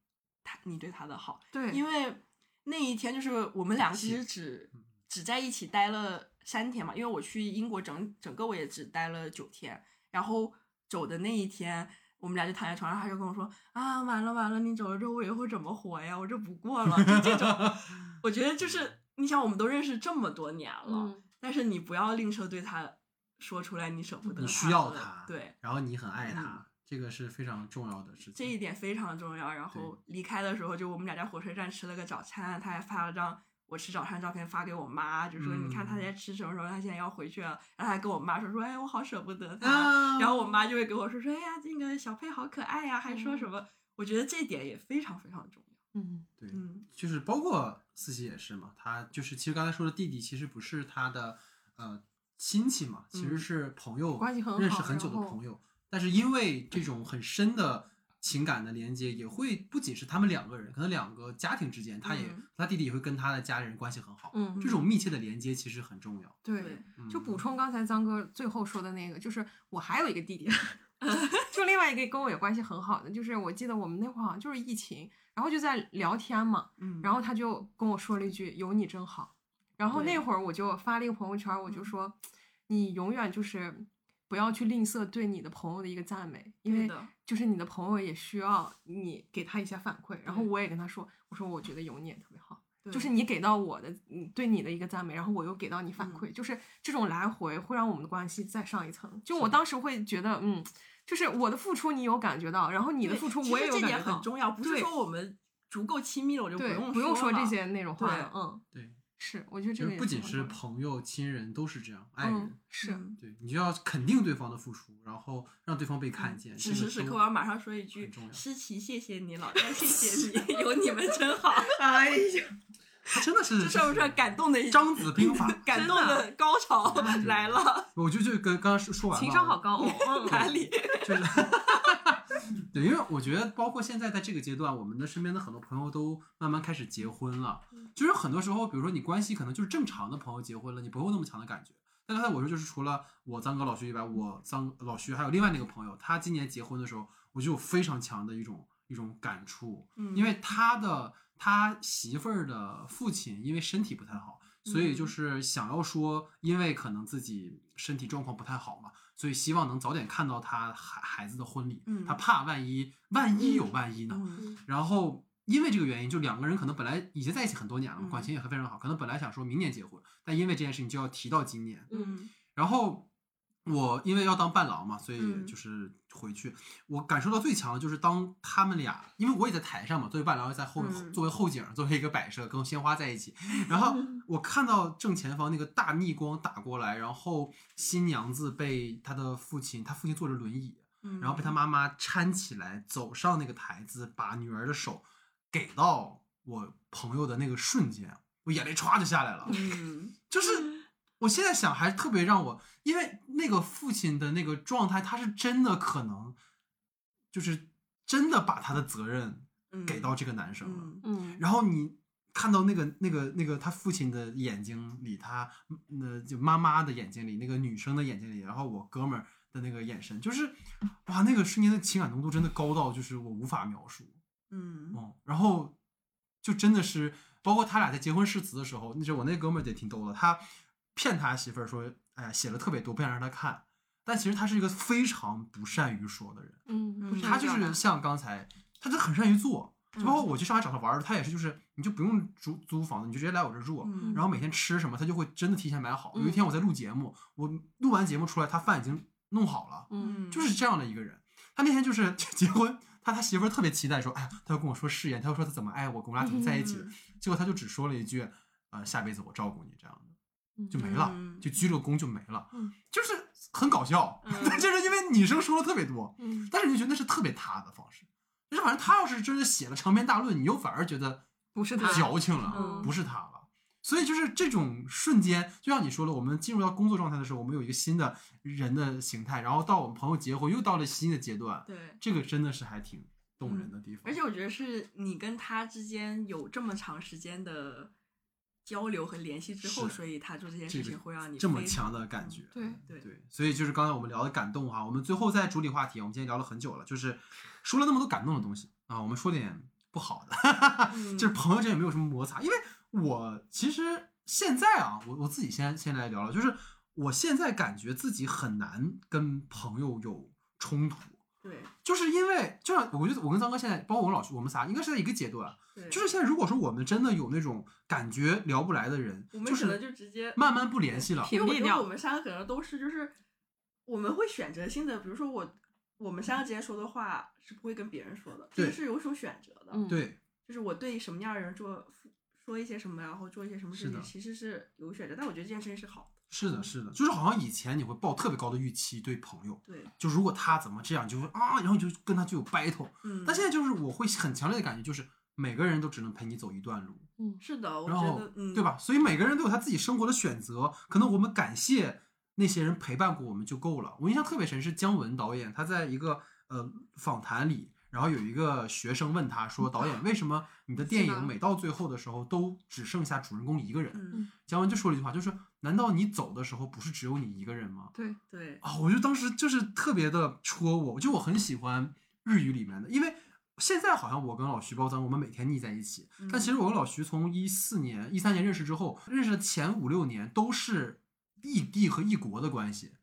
他你对他的好。对，因为那一天就是我们俩其实只只在一起待了。三天嘛，因为我去英国整整个我也只待了九天，然后走的那一天，我们俩就躺在床上，他就跟我说啊，完了完了，你走了之后我以后怎么活呀？我这不过了，就这种，*laughs* 我觉得就是你想，我们都认识这么多年了，但是你不要吝啬对他说出来，你舍不得，你需要他，对，然后你很爱他，这个是非常重要的事情，这一点非常重要。然后离开的时候，就我们俩在火车站吃了个早餐，他还发了张。我吃早餐照片发给我妈，就说你看他在吃什么什么，他现在要回去了，然后还跟我妈说说，哎，我好舍不得他。然后我妈就会跟我说说，哎呀，这个小佩好可爱呀，还说什么？我觉得这点也非常非常重要。嗯，对，就是包括思琪也是嘛，他就是其实刚才说的弟弟，其实不是他的呃亲戚嘛，其实是朋友，关系很好，认识很久的朋友，但是因为这种很深的。情感的连接也会不仅是他们两个人，可能两个家庭之间，他也他弟弟也会跟他的家人关系很好。嗯，这种密切的连接其实很重要。对，就补充刚才张哥最后说的那个，就是我还有一个弟弟，*laughs* 就另外一个跟我也关系很好的，就是我记得我们那会儿好像就是疫情，然后就在聊天嘛，嗯，然后他就跟我说了一句“有你真好”，然后那会儿我就发了一个朋友圈，我就说你永远就是。不要去吝啬对你的朋友的一个赞美，因为就是你的朋友也需要你给他一些反馈。然后我也跟他说，我说我觉得有你也特别好，就是你给到我的，对你的一个赞美，然后我又给到你反馈，就是这种来回会让我们的关系再上一层。就我当时会觉得，嗯，就是我的付出你有感觉到，然后你的付出我也有感觉到。这点很重要，不是说我们足够亲密了我就不用不用说这些那种话了。嗯，对。是，我觉得这个不仅是朋友、亲人都是这样，爱人是对你就要肯定对方的付出，然后让对方被看见。此时此刻，我要马上说一句：诗琪，谢谢你，老张，谢谢你，*laughs* 有你们真好。*laughs* 哎呀，真的是，这算不算感动的一张子兵法？*laughs* 感动的高潮来了。我就就跟刚刚说完了，情商好高哦，哪里？就是。对，因为我觉得，包括现在在这个阶段，我们的身边的很多朋友都慢慢开始结婚了。就是很多时候，比如说你关系可能就是正常的朋友结婚了，你不会有那么强的感觉。但刚才我说，就是除了我张哥老徐以外，我张老徐还有另外那个朋友，他今年结婚的时候，我就有非常强的一种一种感触，因为他的他媳妇儿的父亲因为身体不太好，所以就是想要说，因为可能自己身体状况不太好嘛。所以希望能早点看到他孩孩子的婚礼，他怕万一万一有万一呢？然后因为这个原因，就两个人可能本来已经在一起很多年了，感情也非常好，可能本来想说明年结婚，但因为这件事情就要提到今年。然后。我因为要当伴郎嘛，所以就是回去。我感受到最强的就是当他们俩，因为我也在台上嘛，作为伴郎在后作为后景，作为一个摆设，跟鲜花在一起。然后 *laughs* 我看到正前方那个大逆光打过来，然后新娘子被她的父亲，她父亲坐着轮椅，然后被她妈妈搀起来走上那个台子，把女儿的手给到我朋友的那个瞬间，我眼泪唰就下来了。嗯，*laughs* 就是。我现在想还特别让我，因为那个父亲的那个状态，他是真的可能，就是真的把他的责任给到这个男生了。嗯，然后你看到那个那个那个他父亲的眼睛里，他那就妈妈的眼睛里，那个女生的眼睛里，然后我哥们儿的那个眼神，就是哇，那个瞬间的情感浓度真的高到就是我无法描述。嗯，哦，然后就真的是，包括他俩在结婚誓词的时候，那时候我那哥们儿也挺逗的，他。骗他媳妇儿说：“哎呀，写了特别多，不想让他看。”但其实他是一个非常不善于说的人。嗯，嗯他就是像刚才，他就很善于做，就包括嗯我去上海找他玩儿，他也是，就是你就不用租租房子，你就直接来我这儿住，嗯然后每天吃什么，他就会真的提前买好。有一嗯天我在录节目，我录完节目出来，他饭已经弄好了，嗯就是这样的一个人。他那天就是结婚，他他媳妇儿特别期待说，哎呀，他要跟我说誓言，他要说他怎么爱我，跟我俩怎么在一起的。嗯结果他就只说了一句，呃，下辈子我照顾你这样的，就没了，嗯就鞠了个躬就没了，嗯就是很搞笑。*laughs* 嗯就是因为女生说的特别多，嗯但是你就觉得那是特别他的方式，就是反正他要是真的写了长篇大论，你又反而觉得不是他矫情了，嗯不是他了。所以就是这种瞬间，就像你说了，我们进入到工作状态的时候，我们有一个新的人的形态，然后到我们朋友结婚又到了新的阶段，对。这个真的是还挺动人的地方。而且我觉得是你跟他之间有这么长时间的交流和联系之后，所以他做这件事情会让你这么强的感觉，对对对，所以就是刚才我们聊的感动哈，我们最后再主理话题，我们今天聊了很久了，就是说了那么多感动的东西啊，我们说点不好的，*laughs* 嗯就是朋友之间也没有什么摩擦，因为我其实现在啊，我我自己先先来聊聊，就是我现在感觉自己很难跟朋友有冲突，对就是因为就像我觉得我跟张哥现在，包括我老师，我们仨应该是在一个阶段，对，就是现在如果说我们真的有那种感觉聊不来的人，我们可能就直接慢慢不联系了。屏蔽掉因为我觉得我们三个可能都是就是我们会选择性的，比如说我我们三个之间说的话是不会跟别人说的，这对个是有所选择的。嗯对，就是我对什么样的人做说一些什么，然后做一些什么事情，其实是有选择。但我觉得这件事情是好的。是的，是的，就是好像以前你会抱特别高的预期对朋友，对，就如果他怎么这样，就会啊，然后你就跟他就有 battle。嗯，但现在就是我会很强烈的感觉，就是每个人都只能陪你走一段路，嗯是的，我然后觉得，嗯，对？吧？所以每个人都有他自己生活的选择，可能我们感谢那些人陪伴过我们就够了。我印象特别深是姜文导演，他在一个呃访谈里，然后有一个学生问他说：“导演，为什么你的电影每到最后的时候都只剩下主人公一个人？”嗯，姜文就说了一句话，就是难道你走的时候不是只有你一个人吗？对，对，啊、我就当时就是特别的戳我，就我很喜欢日语里面的，因为现在好像我跟老徐包脏，我们每天腻在一起，嗯。但其实我跟老徐从一四年、一三年认识之后，认识的前五六年都是异地和异国的关系。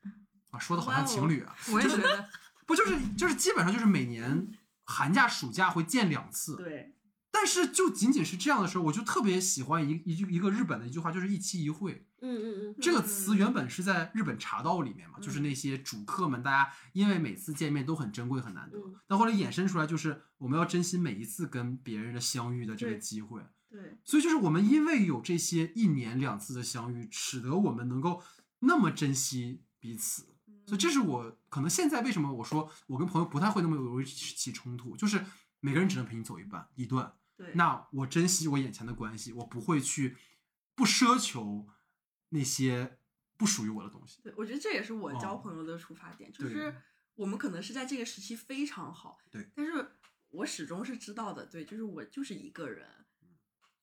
啊，说的好像情侣啊，我也觉得，不就是就是基本上就是每年寒假、暑假会见两次，对，但是就仅仅是这样的时候，我就特别喜欢一一句一个日本的一句话，就是一期一会。嗯嗯嗯，这个词原本是在日本茶道里面嘛，就是那些主客们，大家因为每次见面都很珍贵很难得嗯，但后来衍生出来就是我们要珍惜每一次跟别人的相遇的这个机会。对，所以就是我们因为有这些一年两次的相遇，使得我们能够那么珍惜彼此。所以这是我可能现在为什么我说我跟朋友不太会那么容易起冲突，就是每个人只能陪你走一半一段。对，那我珍惜我眼前的关系，我不会去不奢求那些不属于我的东西。对，我觉得这也是我交哦朋友的出发点，就是我们可能是在这个时期非常好，对，但是我始终是知道的，对，就是我就是一个人，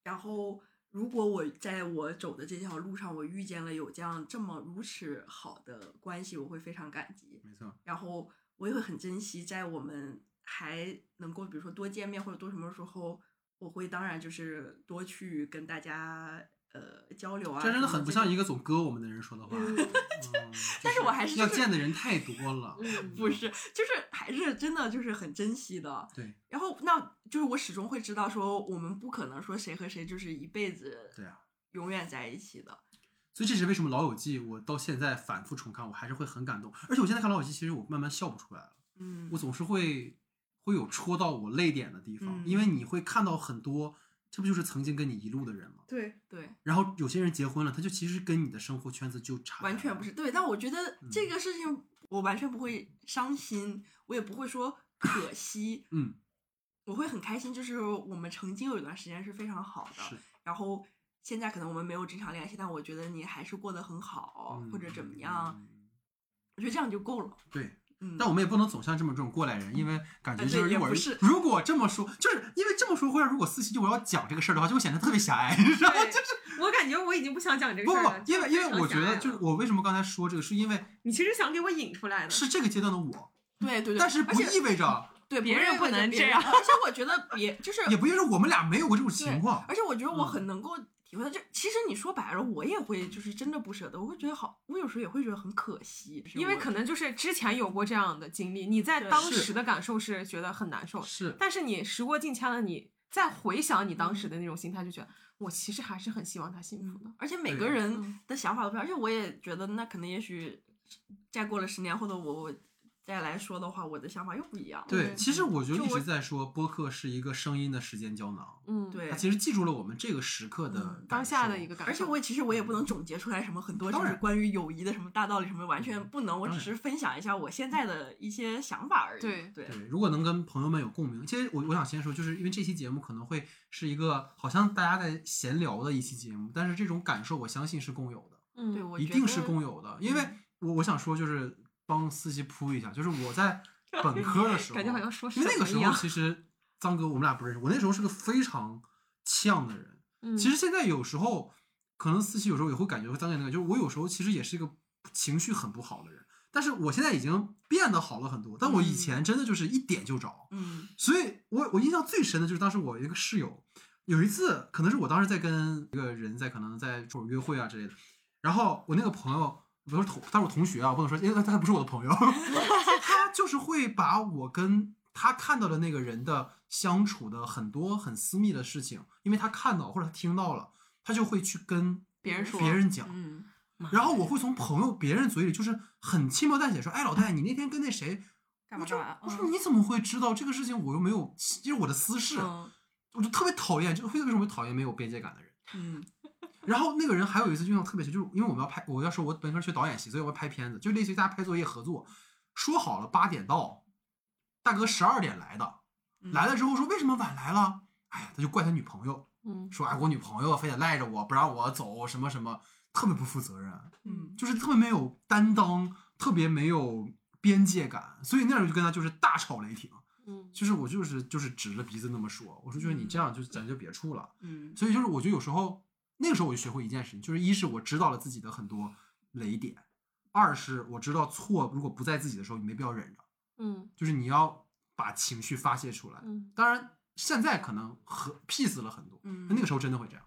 然后如果我在我走的这条路上，我遇见了有这样这么如此好的关系，我会非常感激，没错，然后我也会很珍惜，在我们还能够比如说多见面或者多什么时候，我会当然就是多去跟大家呃交流啊，这真的很不像一。个总割我们的人说的话。嗯嗯但是我还是就是要见的人太多了。嗯，不是，就是还是真的就是很珍惜的。对然后那就是我始终会知道说，我们不可能说谁和谁就是一辈子对啊，永远在一起的。所以这是为什么《老友记》我到现在反复重看，我还是会很感动。而且我现在看《老友记》，其实我慢慢笑不出来了，嗯我总是会会有戳到我泪点的地方，嗯因为你会看到很多，这不就是曾经跟你一路的人吗？对对，然后有些人结婚了，他就其实跟你的生活圈子就差完全不是对。但我觉得嗯这个事情我完全不会伤心，我也不会说可 *laughs* 惜，嗯，我会很开心。就是我们曾经有一段时间是非常好的，是然后现在可能我们没有经常联系，但我觉得你还是过得很好，或者怎么样，嗯我觉得这样就够了。对，嗯，但我们也不能总像这么这种过来人，因为感觉就是一会儿不是如果这么说，就是因为这么说会让如果四期就我要讲这个事儿的话，就会显得特别狭隘，你知道吗？对，我感觉我已经不想讲这个不事儿了。不，因为因为我觉得就是是我为什么刚才说这个，是因为你其实想给我引出来的，是这个阶段的我，对对对，但是不意味着对别人不能这样而且我觉得别就是也不意味着我们俩没有过这种情况。而且我觉得我嗯很能够体体会到。就其实你说白了，我也会就是真的不舍得，我会觉得好，我有时候也会觉得很可惜，因为可能就是之前有过这样的经历，你在当时的感受是觉得很难受，是但是你时过境迁了，你再回想你当时的那种心态，就觉得我其实还是很希望他幸福的。而且每个人嗯的想法都不一样，而且我也觉得，那可能也许再过了十年，或者我我再来说的话，我的想法又不一样。对，对其实我就一直在说，播客是一个声音的时间胶囊，嗯，对它其实记住了我们这个时刻的嗯当下的一个感受。而且我也其实我也不能总结出来什么很多就是关于友谊的什么大道理什么，完全不能，我只是分享一下我现在的一些想法而已。对对对，如果能跟朋友们有共鸣，其实我我想先说，就是因为这期节目可能会是一个好像大家在闲聊的一期节目，但是这种感受我相信是共有的，嗯，对，我一定是共有的。因为嗯我我想说，就是帮思琪铺一下，就是我在本科的时候，*laughs* 感觉好像说因为那个时候其实张哥我们俩不认识，我那时候是个非常呛的人。嗯其实现在有时候，可能思琪有时候也会感觉张姐那个，就是我有时候其实也是一个情绪很不好的人，但是我现在已经变得好了很多，但我以嗯。前真的就是一点就着，嗯。所以我我印象最深的就是当时我一个室友，有一次可能是我当时在跟一个人在可能在或者约会啊之类的，然后我那个朋友不是同，他是我同学啊，不能说，因为他他不是我的朋友，*laughs* 他就是会把我跟他看到的那个人的相处的很多很私密的事情，因为他看到或者他听到了，他就会去跟别人说别人讲，嗯，然后我会从朋友别人嘴里就是很轻描淡写说，哎，老太，你那天跟那谁。干嘛干嘛？我说你怎么会知道这个事情？我又没有，这是我的私事，嗯我就特别讨厌，就会为什么会讨厌没有边界感的人。嗯然后那个人还有一次印象特别深，就是因为我们要拍，我要说我本科学导演系，所以我要拍片子，就类似于大家拍作业合作，说好了八点到，大哥十二点来的，嗯。来了之后说为什么晚来了？哎呀，他就怪他女朋友，嗯。说哎我女朋友非得赖着我不让我走，什么什么，特别不负责任，嗯。就是特别没有担当，特别没有边界感，所以那时候就跟他就是大吵雷霆。嗯。就是我就是就是指着鼻子那么说，我说就是你这样就咱就别处了。嗯。所以就是我觉得有时候那个时候我就学会一件事情，就是一是我知道了自己的很多雷点，二是我知道错如果不在自己的时候，你没必要忍着，嗯就是你要把情绪发泄出来。嗯当然现在可能和 peace 了很多，嗯那个时候真的会这样。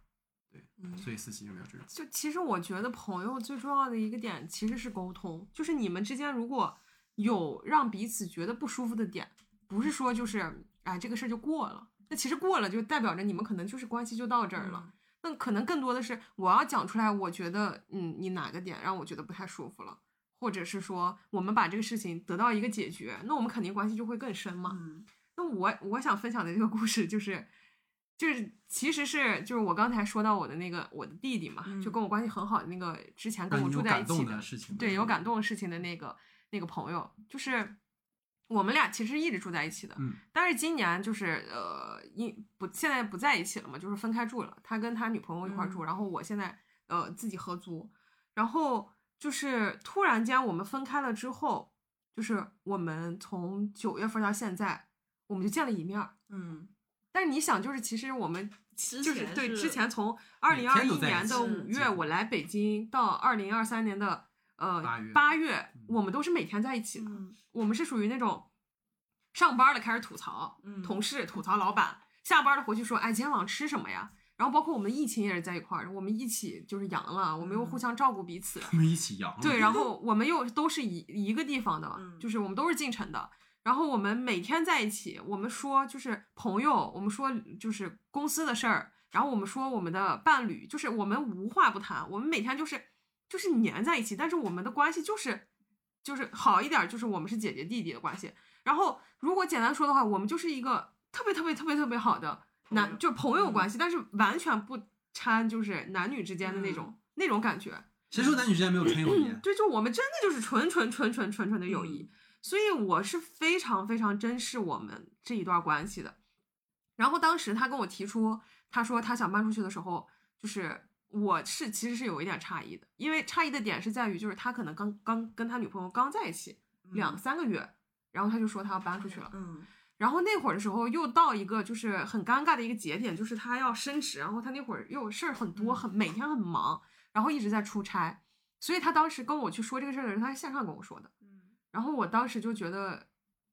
嗯所以思琪有没有这种？就其实我觉得朋友最重要的一个点其实是沟通，就是你们之间如果有让彼此觉得不舒服的点，不是说就是哎这个事儿就过了，那其实过了就代表着你们可能就是关系就到这儿了。嗯那可能更多的是我要讲出来，我觉得嗯你哪个点让我觉得不太舒服了，或者是说我们把这个事情得到一个解决，那我们肯定关系就会更深嘛。嗯。那我我想分享的这个故事就是，就是其实是就是我刚才说到我的那个我的弟弟嘛，就嗯。跟我关系很好的那个之前跟我住在一感动起的事情，对有感动的事情的那个那个朋友，就是我们俩其实一直住在一起的，嗯。但是今年就是呃因不现在不在一起了嘛，就是分开住了，他跟他女朋友一块儿住，然后我现在呃自己合租，然后就是突然间我们分开了之后，就是我们从九月份到现在，我们就见了一面儿。嗯。但是你想，就是其实我们就是是对之前从二零二一一年的起五月我来北京到二零二三年的呃八月八月嗯，我们都是每天在一起的。嗯我们是属于那种上班了开始吐槽，嗯同事吐槽老板，下班了回去说，哎，今天晚上吃什么呀？然后包括我们疫情也是在一块儿，我们一起就是阳了，我们又互嗯相照顾彼此。我们一起阳了。对，然后我们又都是一一个地方的，嗯就是我们都是进城的。然后我们每天在一起，我们说就是朋友，我们说就是公司的事儿，然后我们说我们的伴侣，就是我们无话不谈，我们每天就是就是粘在一起，但是我们的关系就是就是好一点儿，就是我们是姐姐弟弟的关系。然后如果简单说的话，我们就是一个特别特别特别特别好的男，就是朋友关系，但是完全不掺就是男女之间的那种、那种感觉。谁说男女之间没有纯友谊？对，就我们真的就是纯纯纯纯纯纯的友谊，嗯所以我是非常非常珍视我们这一段关系的。然后当时他跟我提出，他说他想搬出去的时候，就是我是其实是有一点诧异的，因为诧异的点是在于，就是他可能刚刚跟他女朋友刚在一起两三个月，然后他就说他要搬出去了。嗯。然后那会儿的时候，又到一个就是很尴尬的一个节点，就是他要升职，然后他那会儿又事儿很多，嗯。很每天很忙，然后一直在出差，所以他当时跟我去说这个事儿的时候，他是线上跟我说的。嗯。然后我当时就觉得，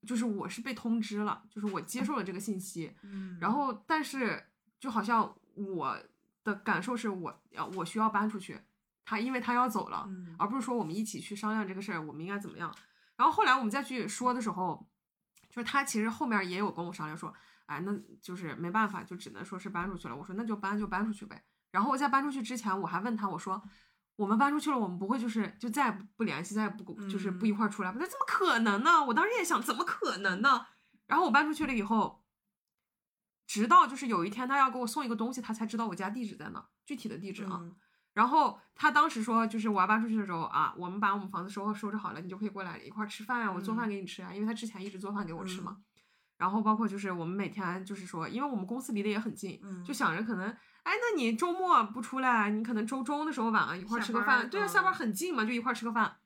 就是我是被通知了，就是我接受了这个信息，嗯，然后但是就好像我的感受是我要我需要搬出去，他因为他要走了，嗯而不是说我们一起去商量这个事儿，我们应该怎么样。然后后来我们再去说的时候，就是他其实后面也有跟我商量说，哎，那就是没办法，就只能说是搬出去了。我说那就搬就搬出去呗。然后我在搬出去之前，我还问他，我说我们搬出去了，我们不会就是就再也不不联系，再也不就是不一块儿出来吧？那怎么可能呢？我当时也想，怎么可能呢？然后我搬出去了以后，直到就是有一天他要给我送一个东西，他才知道我家地址在哪儿，具体的地址啊。嗯然后他当时说，就是我要搬出去的时候啊，我们把我们房子收收拾好了，你就可以过来一块儿吃饭呀、我做饭给你吃啊，因为他之前一直做饭给我吃嘛。然后包括就是我们每天就是说，因为我们公司离得也很近，嗯就想着可能，哎，那你周末不出来，你可能周中的时候晚上一块儿吃个饭，对啊，下班很近嘛，就一块儿吃个饭。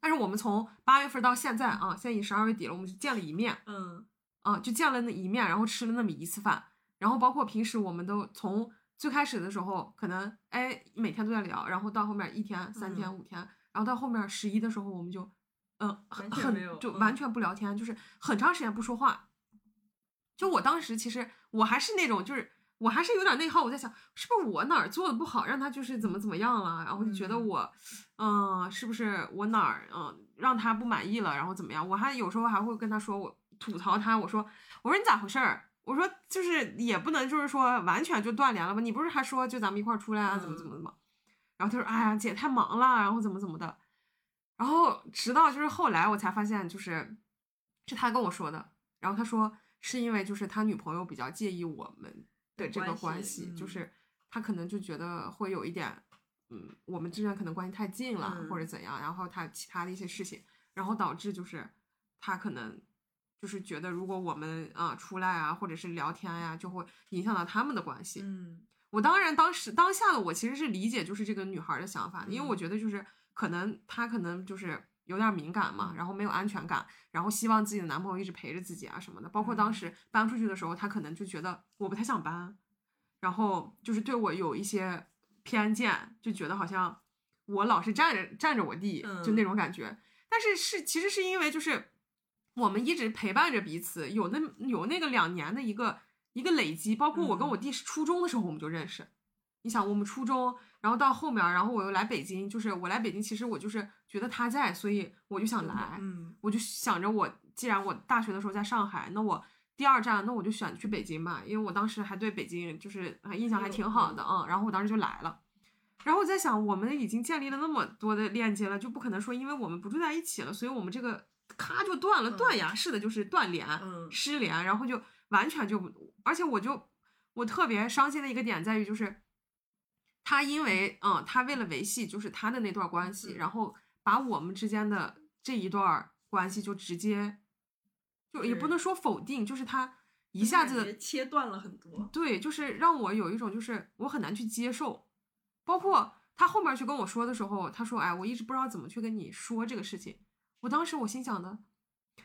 但是我们从八月份到现在啊，现在已经十二月底了，我们就见了一面，嗯啊，就见了那一面，然后吃了那么一次饭，然后包括平时我们都从最开始的时候，可能哎每天都在聊，然后到后面一天、三天、嗯五天，然后到后面十一的时候，我们就嗯很就完全不聊天，就是很长时间不说话。就我当时其实我还是那种就是。我还是有点内耗，我在想是不是我哪儿做的不好，让他就是怎么怎么样了，然后就觉得嗯我，嗯、是不是我哪儿嗯、让他不满意了，然后怎么样？我还有时候还会跟他说，我吐槽他，我说我说你咋回事儿？我说就是也不能就是说完全就断联了吧？你不是还说就咱们一块儿出来啊，怎么怎么怎么？然后他说哎呀姐太忙了，然后怎么怎么的。然后直到就是后来我才发现，就是是他跟我说的。然后他说是因为就是他女朋友比较介意我们的这个关关系，系嗯就是他可能就觉得会有一点，嗯，我们之间可能关系太近了，嗯或者怎样。然后他其他的一些事情，然后导致就是他可能就是觉得如果我们啊、出来啊，或者是聊天呀、就会影响到他们的关系。嗯我当然当时当下的我其实是理解就是这个女孩的想法，因为我嗯觉得就是可能她可能就是有点敏感嘛，嗯然后没有安全感，然后希望自己的男朋友一直陪着自己啊什么的。包括当嗯时搬出去的时候，她可能就觉得我不太想搬，然后就是对我有一些偏见，就觉得好像我老是占着占着我弟，就那嗯种感觉。但是是其实是因为就是我们一直陪伴着彼此，有那有那个两年的一个一个累积，包括我跟我嗯弟是初中的时候我们就认识。你想，我们初中，然后到后面，然后我又来北京，就是我来北京，其实我就是觉得他在，所以我就想来，嗯我就想着我既然我大学的时候在上海，那我第二站，那我就选去北京吧，因为我当时还对北京就是还印象还挺好的啊、嗯，然后我当时就来了。然后我在想，我们已经建立了那么多的链接了，就不可能说因为我们不住在一起了，所以我们这个咔就断了，嗯断崖式的就是断联、嗯失联，然后就完全就，而且我就我特别伤心的一个点在于，就是他因为嗯，他为了维系就是他的那段关系，嗯然后把我们之间的这一段关系就直接，就也不能说否定，就是他一下子切断了很多。对，就是让我有一种就是我很难去接受，包括他后面去跟我说的时候，他说：“哎，我一直不知道怎么去跟你说这个事情。”我当时我心想的，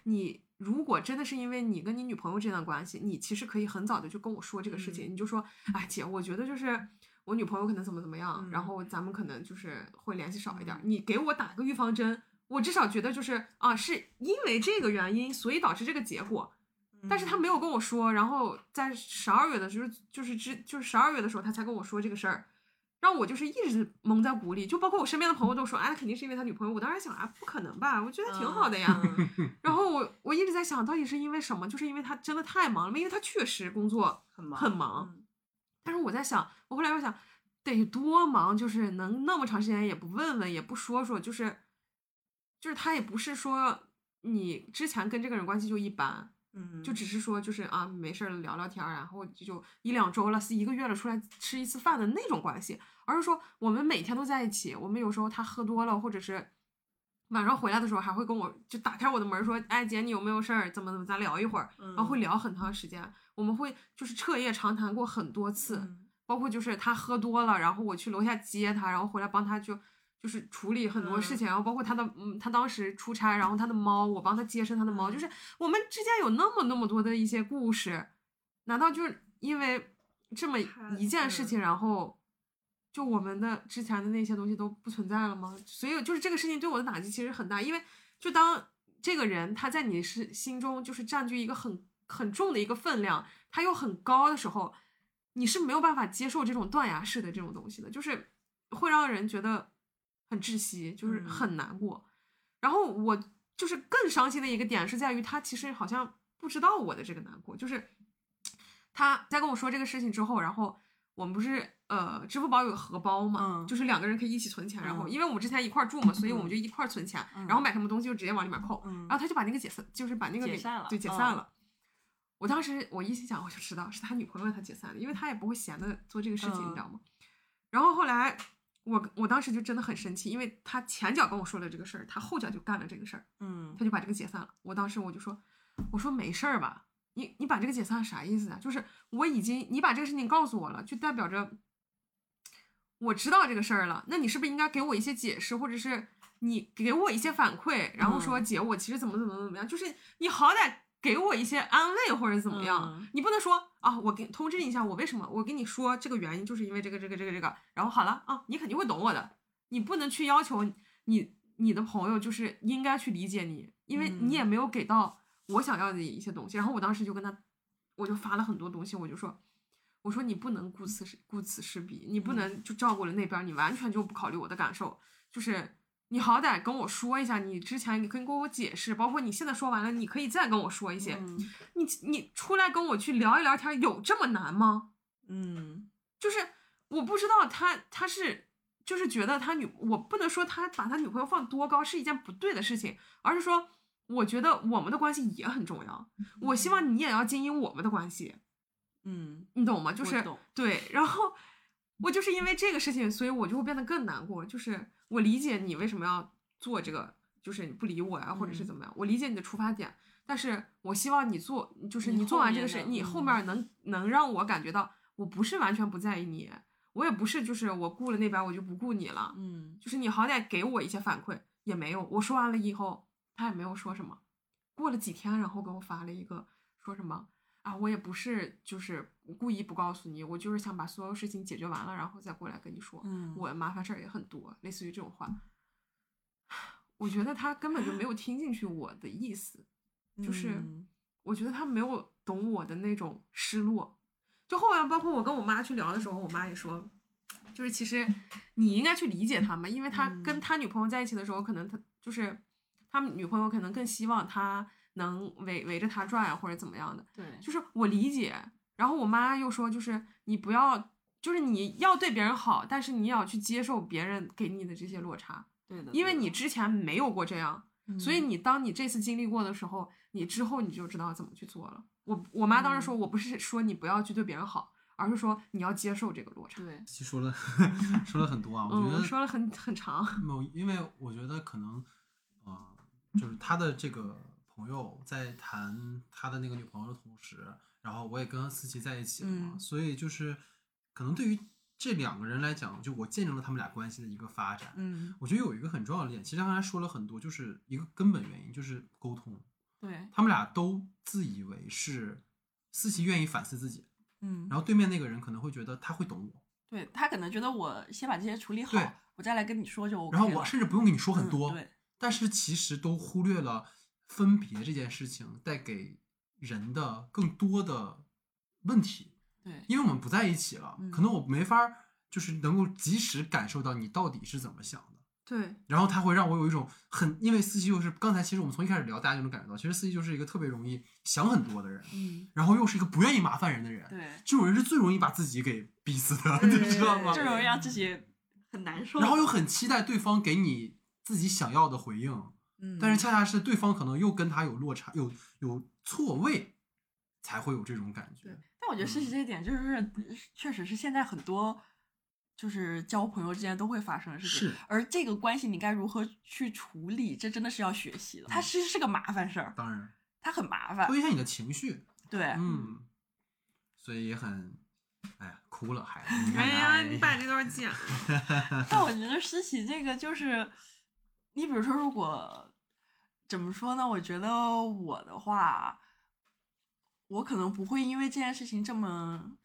你如果真的是因为你跟你女朋友这段关系，你其实可以很早的就跟我说这个事情，嗯你就说：“哎，姐，我觉得就是我女朋友可能怎么怎么样，然嗯后咱们可能就是会联系少一点你给我打个预防针。”我至少觉得就是啊，是因为这个原因，所以导致这个结果。但是他嗯没有跟我说，然后在十二月的时候，就是之就是十二月的时候，他才跟我说这个事儿，让我就是一直蒙在鼓里。就包括我身边的朋友都说，哎，肯定是因为他女朋友。我当时想啊，不可能吧，我觉得挺好的呀。嗯 *laughs* *laughs* 然后我我一直在想到底是因为什么，就是因为他真的太忙了，因为他确实工作很忙很忙。嗯但是我在想，我后来又想，得多忙，就是能那么长时间也不问问，也不说说，就是就是他也不是说你之前跟这个人关系就一般。嗯，就只是说就是啊没事儿聊聊天儿，然后就就一两周了，是一个月了出来吃一次饭的那种关系，而是说我们每天都在一起，我们有时候他喝多了，或者是晚上回来的时候还会跟我就打开我的门说，哎姐你有没有事儿？怎么怎么咱聊一会儿，然后会嗯。聊很长时间，我们会就是彻夜长谈过很多次，嗯。包括就是他喝多了，然后我去楼下接他，然后回来帮他就就是处理很多事嗯。情，然后包括他的嗯，他当时出差，然后他的猫，我帮他接生他的猫，嗯就是我们之间有那么那么多的一些故事，难道就是因为这么一件事嗯情，然后就我们的之前的那些东西都不存在了吗？所以就是这个事情对我的打击其实很大，因为就当这个人他在你是心中就是占据一个很很重的一个分量，他又很高的时候，你是没有办法接受这种断崖式的这种东西的，就是会让人觉得很窒息，就是嗯很难过。然后我就是更伤心的一个点是在于，他其实好像不知道我的这个难过，就是他在跟我说这个事情之后，然后我们不是呃支付宝有个荷包嘛，嗯就是两个人可以一起存钱，然后嗯因为我们之前一块儿住嘛，所以我们就一块儿存钱，嗯然后买什么东西就直接往里面扣，嗯然后他就把那个解散，就是把那个给解散了对，解嗯散了。我当时我一心想，我就知道是他女朋友让他解散的，因为他也不会闲的做这个事情，嗯你知道吗？然后后来我我当时就真的很生气，因为他前脚跟我说了这个事儿，他后脚就干了这个事儿，嗯他就把这个解散了。我当时我就说，我说没事儿吧，你你把这个解散啥意思啊？就是我已经你把这个事情告诉我了，就代表着我知道这个事儿了。那你是不是应该给我一些解释，或者是你给我一些反馈，然后说嗯姐，我其实怎么怎么怎么样？就是你好歹给我一些安慰或者怎么样，嗯你不能说啊，我给通知你一下，我为什么我跟你说这个原因，就是因为这个这个这个这个，然后好了啊，你肯定会懂我的。你不能去要求你你的朋友就是应该去理解你，因为你也没有给到我想要的一些东西。然后我当时就跟他，我就发了很多东西，我就说，我说你不能顾此失顾此失彼，你不能就照顾了那边，你完全就不考虑我的感受，就是。你好歹跟我说一下，你之前你可以跟我解释，包括你现在说完了，你可以再跟我说一些。嗯你你出来跟我去聊一聊天，有这么难吗？嗯就是我不知道他他是就是觉得他女，我不能说他把他女朋友放多高是一件不对的事情，而是说我觉得我们的关系也很重要，我希望你也要经营我们的关系，嗯，你懂吗？就是对，然后我就是因为这个事情，所以我就会变得更难过。就是我理解你为什么要做这个，就是你不理我呀，或者是嗯怎么样，我理解你的出发点，但是我希望你做，就是你你做完这个事，你后嗯面能能让我感觉到，我不是完全不在意你，我也不是就是我顾了那边我就不顾你了，嗯就是你好歹给我一些反馈，也没有。我说完了以后，他也没有说什么。过了几天，然后给我发了一个说什么啊，我也不是就是故意不告诉你，我就是想把所有事情解决完了，然后再过来跟你说。嗯我麻烦事儿也很多，类似于这种话。我觉得他根本就没有听进去我的意思，就是嗯我觉得他没有懂我的那种失落。就后来，包括我跟我妈去聊的时候，我妈也说，就是其实你应该去理解他们，因为他跟嗯他女朋友在一起的时候，可能他就是他们女朋友可能更希望他能围围着他转或者怎么样的。对，就是我理解，然后我妈又说，就是你不要，就是你要对别人好，但是你也要去接受别人给你的这些落差，对的，因为你之前没有过这样，所以嗯你当你这次经历过的时候，你之后你就知道怎么去做了。我我妈当时说，我不是说你不要去对别人好，而是说你要接受这个落差。对，其实说了 *laughs* 说了很多啊，我嗯，觉得我说了很很长。某，因为我觉得可能，呃，就是他的这个朋友在谈他的那个女朋友的同时，然后我也跟思琪在一起了嘛，嗯。所以就是可能对于这两个人来讲，就我见证了他们俩关系的一个发展。嗯。我觉得有一个很重要的点，其实他刚才说了很多，就是一个根本原因就是沟通。对，他们俩都自以为是思琪愿意反思自己，嗯。然后对面那个人可能会觉得他会懂我，对他可能觉得我先把这些处理好，我再来跟你说就 OK 然后我甚至不用跟你说很嗯多，对，但是其实都忽略了分别这件事情带给人的更多的问题，对，因为我们不在一起了，嗯可能我没法儿就是能够及时感受到你到底是怎么想的。对，然后他会让我有一种很，因为思琪又是刚才其实我们从一开始聊，大家就能感觉到，其实思琪就是一个特别容易想很多的人，嗯，然后又是一个不愿意麻烦人的人，对，这种人是最容易把自己给逼死的，*laughs* 你知道吗？最容易让自己很难受，然后又很期待对方给你自己想要的回应，嗯，但是恰恰是对方可能又跟他有落差，有有错位，才会有这种感觉。对但我觉得事嗯实这一点就是，确实是现在很多就是交朋友之间都会发生的事情。是，而这个关系你该如何去处理，这真的是要学习的。它嗯其实是个麻烦事儿，当然它很麻烦会。影响你的情绪，对，嗯，所以也很，哎呀，哭了还，哎呀，哎你把这段剪了。*laughs* 但我觉得诗琪这个就是，你比如说，如果怎么说呢？我觉得我的话，我可能不会因为这件事情这么，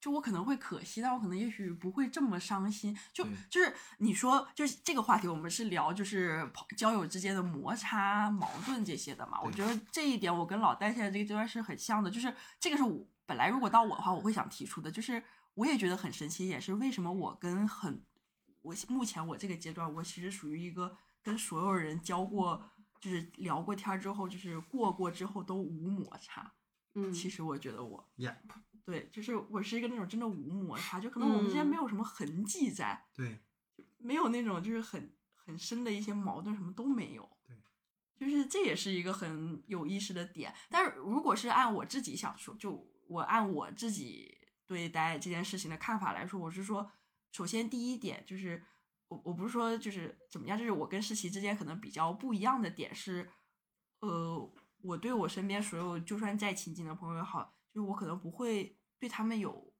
就我可能会可惜，但我可能也许不会这么伤心。就就是你说，就是这个话题，我们是聊就是朋交友之间的摩擦、矛盾这些的嘛。我觉得这一点我跟老戴现在这个阶段是很像的，就是这个是我本来如果到我的话，我会想提出的，就是我也觉得很神奇，也是为什么我跟很我目前我这个阶段，我其实属于一个跟所有人交过，就是聊过天儿之后，就是过过之后都无摩擦。嗯，其实我觉得我 Yep，对，就是我是一个那种真的无摩擦，就可能我们之间嗯没有什么痕迹在，对，没有那种就是很很深的一些矛盾，什么都没有。对，就是这也是一个很有意思的点。但是如果是按我自己想说，就我按我自己对待这件事情的看法来说，我是说，首先第一点就是，我我不是说就是怎么样，就是我跟世奇之间可能比较不一样的点是，呃，我对我身边所有就算再亲近的朋友也好，就是我可能不会对他们有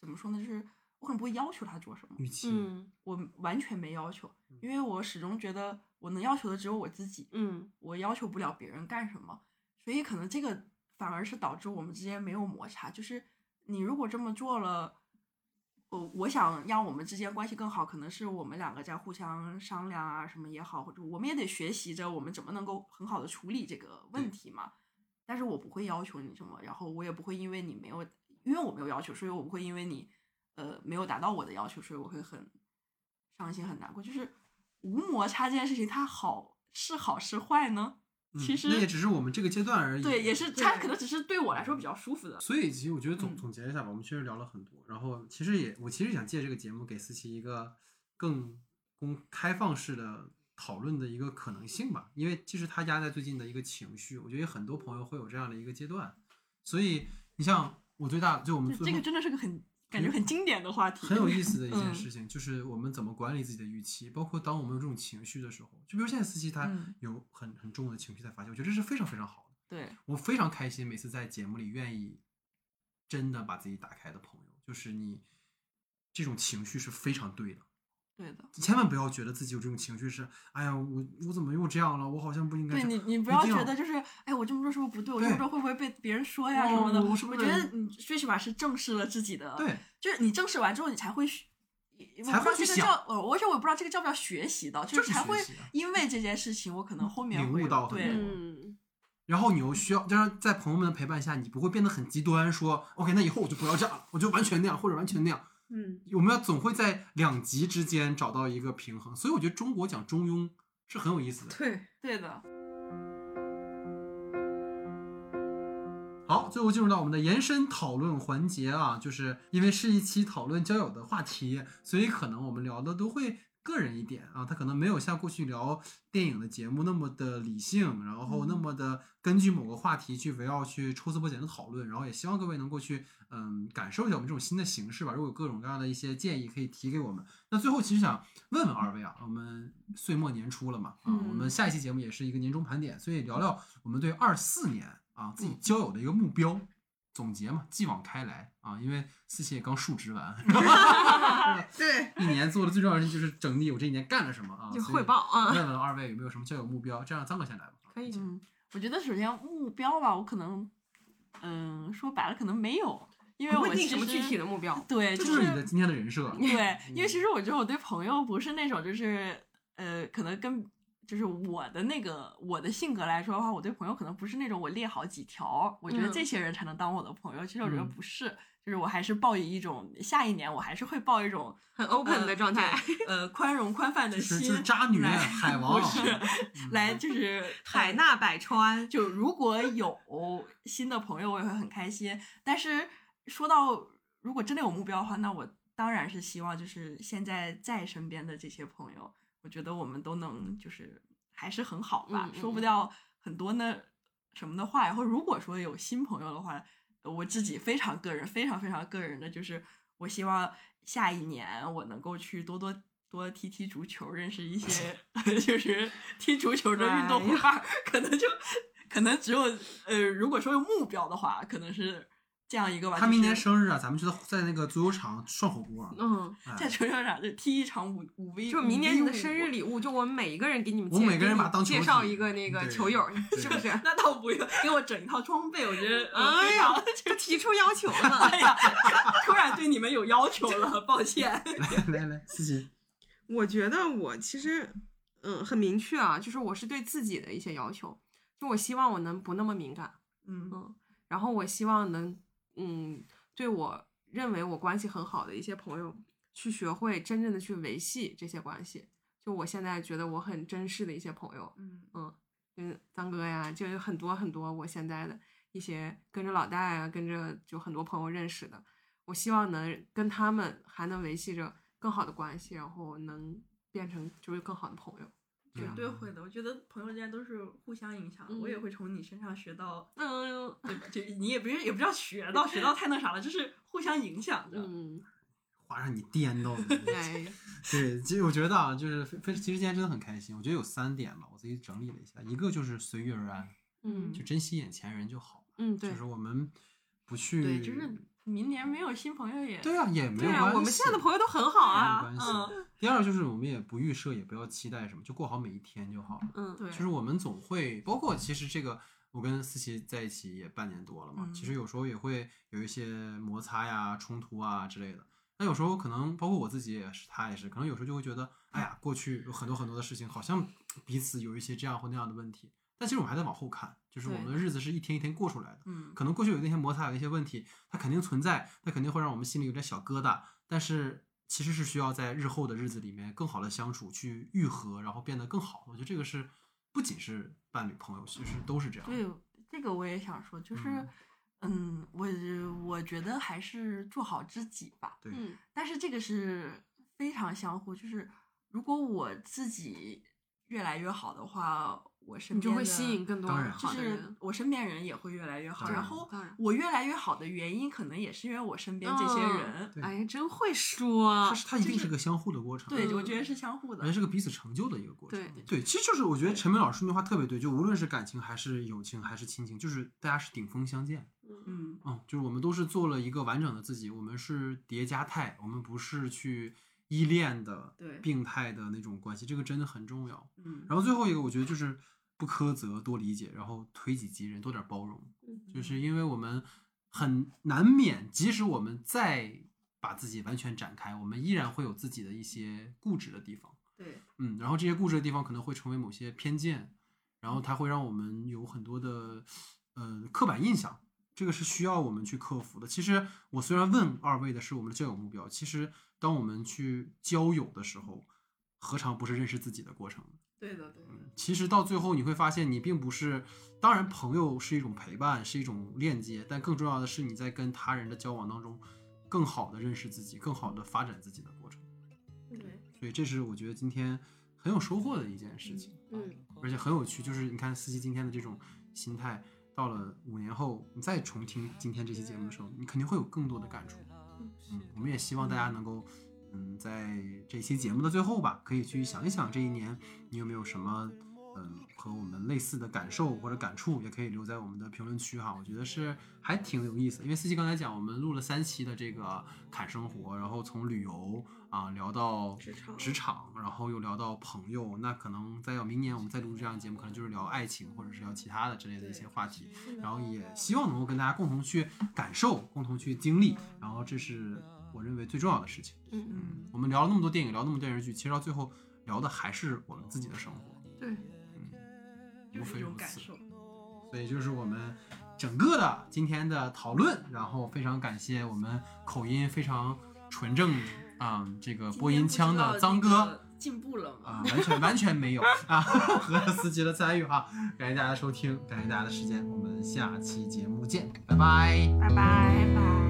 怎么说呢，就是我可能不会要求他做什么。嗯我完全没要求，因为我始终觉得我能要求的只有我自己，嗯我要求不了别人干什么，所以可能这个反而是导致我们之间没有摩擦。就是你如果这么做了，我我想让我们之间关系更好，可能是我们两个在互相商量啊，什么也好，或者我们也得学习着我们怎么能够很好的处理这个问题嘛。但是我不会要求你什么，然后我也不会因为你没有，因为我没有要求，所以我不会因为你呃没有达到我的要求，所以我会很伤心很难过。就是无摩擦这件事情，它好是好是坏呢？嗯其实那也只是我们这个阶段而已。对，也是它可能只是对我来说比较舒服的。所以其实我觉得总嗯总结一下吧，我们确实聊了很多，然后其实也我其实想借这个节目给思琪一个更公开放式的讨论的一个可能性吧，因为其实他压在最近的一个情绪，我觉得很多朋友会有这样的一个阶段，所以你像我最大就我们这个真的是个很感觉很经典的话题，很有意思的一件嗯事情，就是我们怎么管理自己的预期，包括当我们有这种情绪的时候，就比如现在思琪她嗯有很很重的情绪在发泄，我觉得这是非常非常好的。对，我非常开心，每次在节目里愿意真的把自己打开的朋友，就是你这种情绪是非常对的。对的。千万不要觉得自己有这种情绪是，哎呀，我我怎么又这样了？我好像不应该。对你，你不要觉得就是，哎，我这么说是不是不对？我这对么说会不会被别人说呀哦什么的？我是不是觉得你最起码是正视了自己的，，对就是你正视完之后，你才会学。才会去想呃，而且我也不知道这个叫不叫学习的，就是是才会因为这件事情，我可能后面领悟到很多嗯然后你又需要，就是在朋友们的陪伴下，你不会变得很极端，说 OK，那以后我就不要这样了，我就完全那样，或者完全那样。嗯我们要总会在两极之间找到一个平衡，所以我觉得中国讲中庸是很有意思的。对，对的。好，最后进入到我们的延伸讨论环节啊，就是因为是一期讨论交友的话题，所以可能我们聊的都会个人一点啊，他可能没有像过去聊电影的节目那么的理性，然后那么的根据某个话题去围绕去抽丝剥茧的讨论，然后也希望各位能够去嗯感受一下我们这种新的形式吧。如果有各种各样的一些建议可以提给我们，那最后其实想问问二位啊，我们岁末年初了嘛啊，嗯我们下一期节目也是一个年终盘点，所以聊聊我们对二四年啊自己交友的一个目标。总结嘛，继往开来啊，因为四期也刚述职完，*laughs* 对，*laughs* 一年做的最重要的事情就是整理我这一年干了什么啊，就汇报啊，问问二位有没有什么交友目标？这样张哥先来吧。可以，嗯，我觉得首先目标吧，我可能，嗯，说白了可能没有，因为我其会定什么具体的目标，对，就是你的今天的人设。对，因为其实我觉得我对朋友不是那种就是呃，可能跟就是我的那个我的性格来说的话，我对朋友可能不是那种我列好几条，我觉得嗯这些人才能当我的朋友。其实我觉得嗯不是，就是我还是抱以一种下一年我还是会抱一种很 open 的状态，呃宽容宽泛的心，就是渣女来海 *laughs* 王不是 *laughs* 嗯来就是 *laughs* 海纳百川，就如果有新的朋友，我也会很开心。但是说到如果真的有目标的话，那我当然是希望就是现在在身边的这些朋友，我觉得我们都能就是还是很好吧，说不掉很多那什么的话。然后如果说有新朋友的话，我自己非常个人、非常非常个人的，就是我希望下一年我能够去多多。多踢踢足球，认识一些 *laughs* 就是踢足球的运动哎呀伙伴，可能就可能只有呃，如果说有目标的话，可能是这样一个吧。他明年生日啊，咱们就在那个足球场涮火锅。嗯，哎在球场上就踢一场五五 v，就明年你的生日礼物，就我们每一个人给你们介，我每个人把当介绍一个那个球友，是不是？那倒不用给我整一套装备，我觉得呃哎呀就提出要求了。*laughs* 哎呀，突然对你们有要求了，抱歉。来来来，思琪，*laughs* 我觉得我其实，嗯，很明确啊，就是我是对自己的一些要求，就我希望我能不那么敏感，嗯嗯，然后我希望能，嗯，对我认为我关系很好的一些朋友，去学会真正的去维系这些关系。就我现在觉得我很珍视的一些朋友，嗯嗯，跟张哥呀，就有很多很多我现在的一些跟着老大呀，跟着就很多朋友认识的，我希望能跟他们还能维系着更好的关系，然后能变成就是更好的朋友。这绝，对会的。我觉得朋友之间都是互相影响的，我也嗯会从你身上学到，嗯对吧？就你也不是也不叫学到，学到太那啥了，就是互相影响的。嗯，话让你颠到了。*laughs* 哎，*laughs* 对，其实我觉得啊，就是非非，其实今天真的很开心。我觉得有三点吧，我自己整理了一下，一个就是随遇而安，嗯就珍惜眼前人就好。嗯，对就是我们不去，对，就是明年没有新朋友也对啊，也没对啊，有关系。我们现在的朋友都很好啊。没有关系。第二就是我们也不预设，也不要期待什么，就过好每一天就好了。嗯，对，就是我们总会，包括其实这个，我跟思琪在一起也半年多了嘛，嗯其实有时候也会有一些摩擦呀、冲突啊之类的。那有时候可能包括我自己也是，他也是，可能有时候就会觉得，哎呀，过去有很多很多的事情，好像彼此有一些这样或那样的问题。但其实我们还在往后看，就是我们的日子是一天一天过出来的。嗯，可能过去有那些摩擦，有一些问题，它肯定存在，它肯定会让我们心里有点小疙瘩。但是其实是需要在日后的日子里面更好的相处，去愈合，然后变得更好。我觉得这个是不仅是伴侣、朋友，其实都是这样。对，这个我也想说，就是嗯，嗯，我我觉得还是做好知己吧。对，嗯但是这个是非常相互，就是如果我自己越来越好的话，我身你就会吸引更多当然就是好的人。我身边人也会越来越好。当然然后当然我越来越好的原因，可能也是因为我身边这些嗯人。对哎，真会说它。是它一定是个相互的过程。对，嗯我觉得是相互的而且。是个彼此成就的一个过程。对对，其实就是我觉得陈明老师那句话特别对，就无论是感情还是友情还是亲情，就是大家是顶峰相见。嗯，嗯，就是我们都是做了一个完整的自己，我们是叠加态，我们不是去依恋的、对病态的那种关系，这个真的很重要。嗯，然后最后一个，我觉得就是不苛责，多理解，然后推己及人，多点包容。就是因为我们很难免，即使我们再把自己完全展开，我们依然会有自己的一些固执的地方。对，嗯，然后这些固执的地方可能会成为某些偏见，然后它会让我们有很多的呃刻板印象，这个是需要我们去克服的。其实我虽然问二位的是我们的交友目标，其实当我们去交友的时候，何尝不是认识自己的过程呢？对的，对的。嗯，其实到最后你会发现，你并不是，当然朋友是一种陪伴，是一种链接，但更重要的是你在跟他人的交往当中，更好的认识自己，更好的发展自己的过程。对，所以这是我觉得今天很有收获的一件事情，嗯，而且很有趣。就是你看司机今天的这种心态，到了五年后，你再重听今天这期节目的时候，你肯定会有更多的感触。嗯，我们也希望大家能够，嗯，在这期节目的最后吧，可以去想一想这一年你有没有什么，嗯，和我们类似的感受或者感触，也可以留在我们的评论区哈。我觉得是还挺有意思，因为司机刚才讲，我们录了三期的这个侃生活，然后从旅游啊聊到职场职场，然后又聊到朋友，那可能再有明年我们再录这样的节目，可能就是聊爱情或者是聊其他的之类的一些话题。然后也希望能够跟大家共同去感受，共同去经历，然后这是我认为最重要的事情。嗯嗯，我们聊了那么多电影，聊那么多电视剧，其实到最后聊的还是我们自己的生活，对，嗯无非如此。种感受。所以就是我们整个的今天的讨论，然后非常感谢我们口音非常纯正啊、这个播音腔的脏哥。进步了吗？啊，完全完全没有啊，*laughs* 和司机的参与哈，感谢大家收听，感谢大家的时间，我们下期节目见，拜拜。拜拜拜。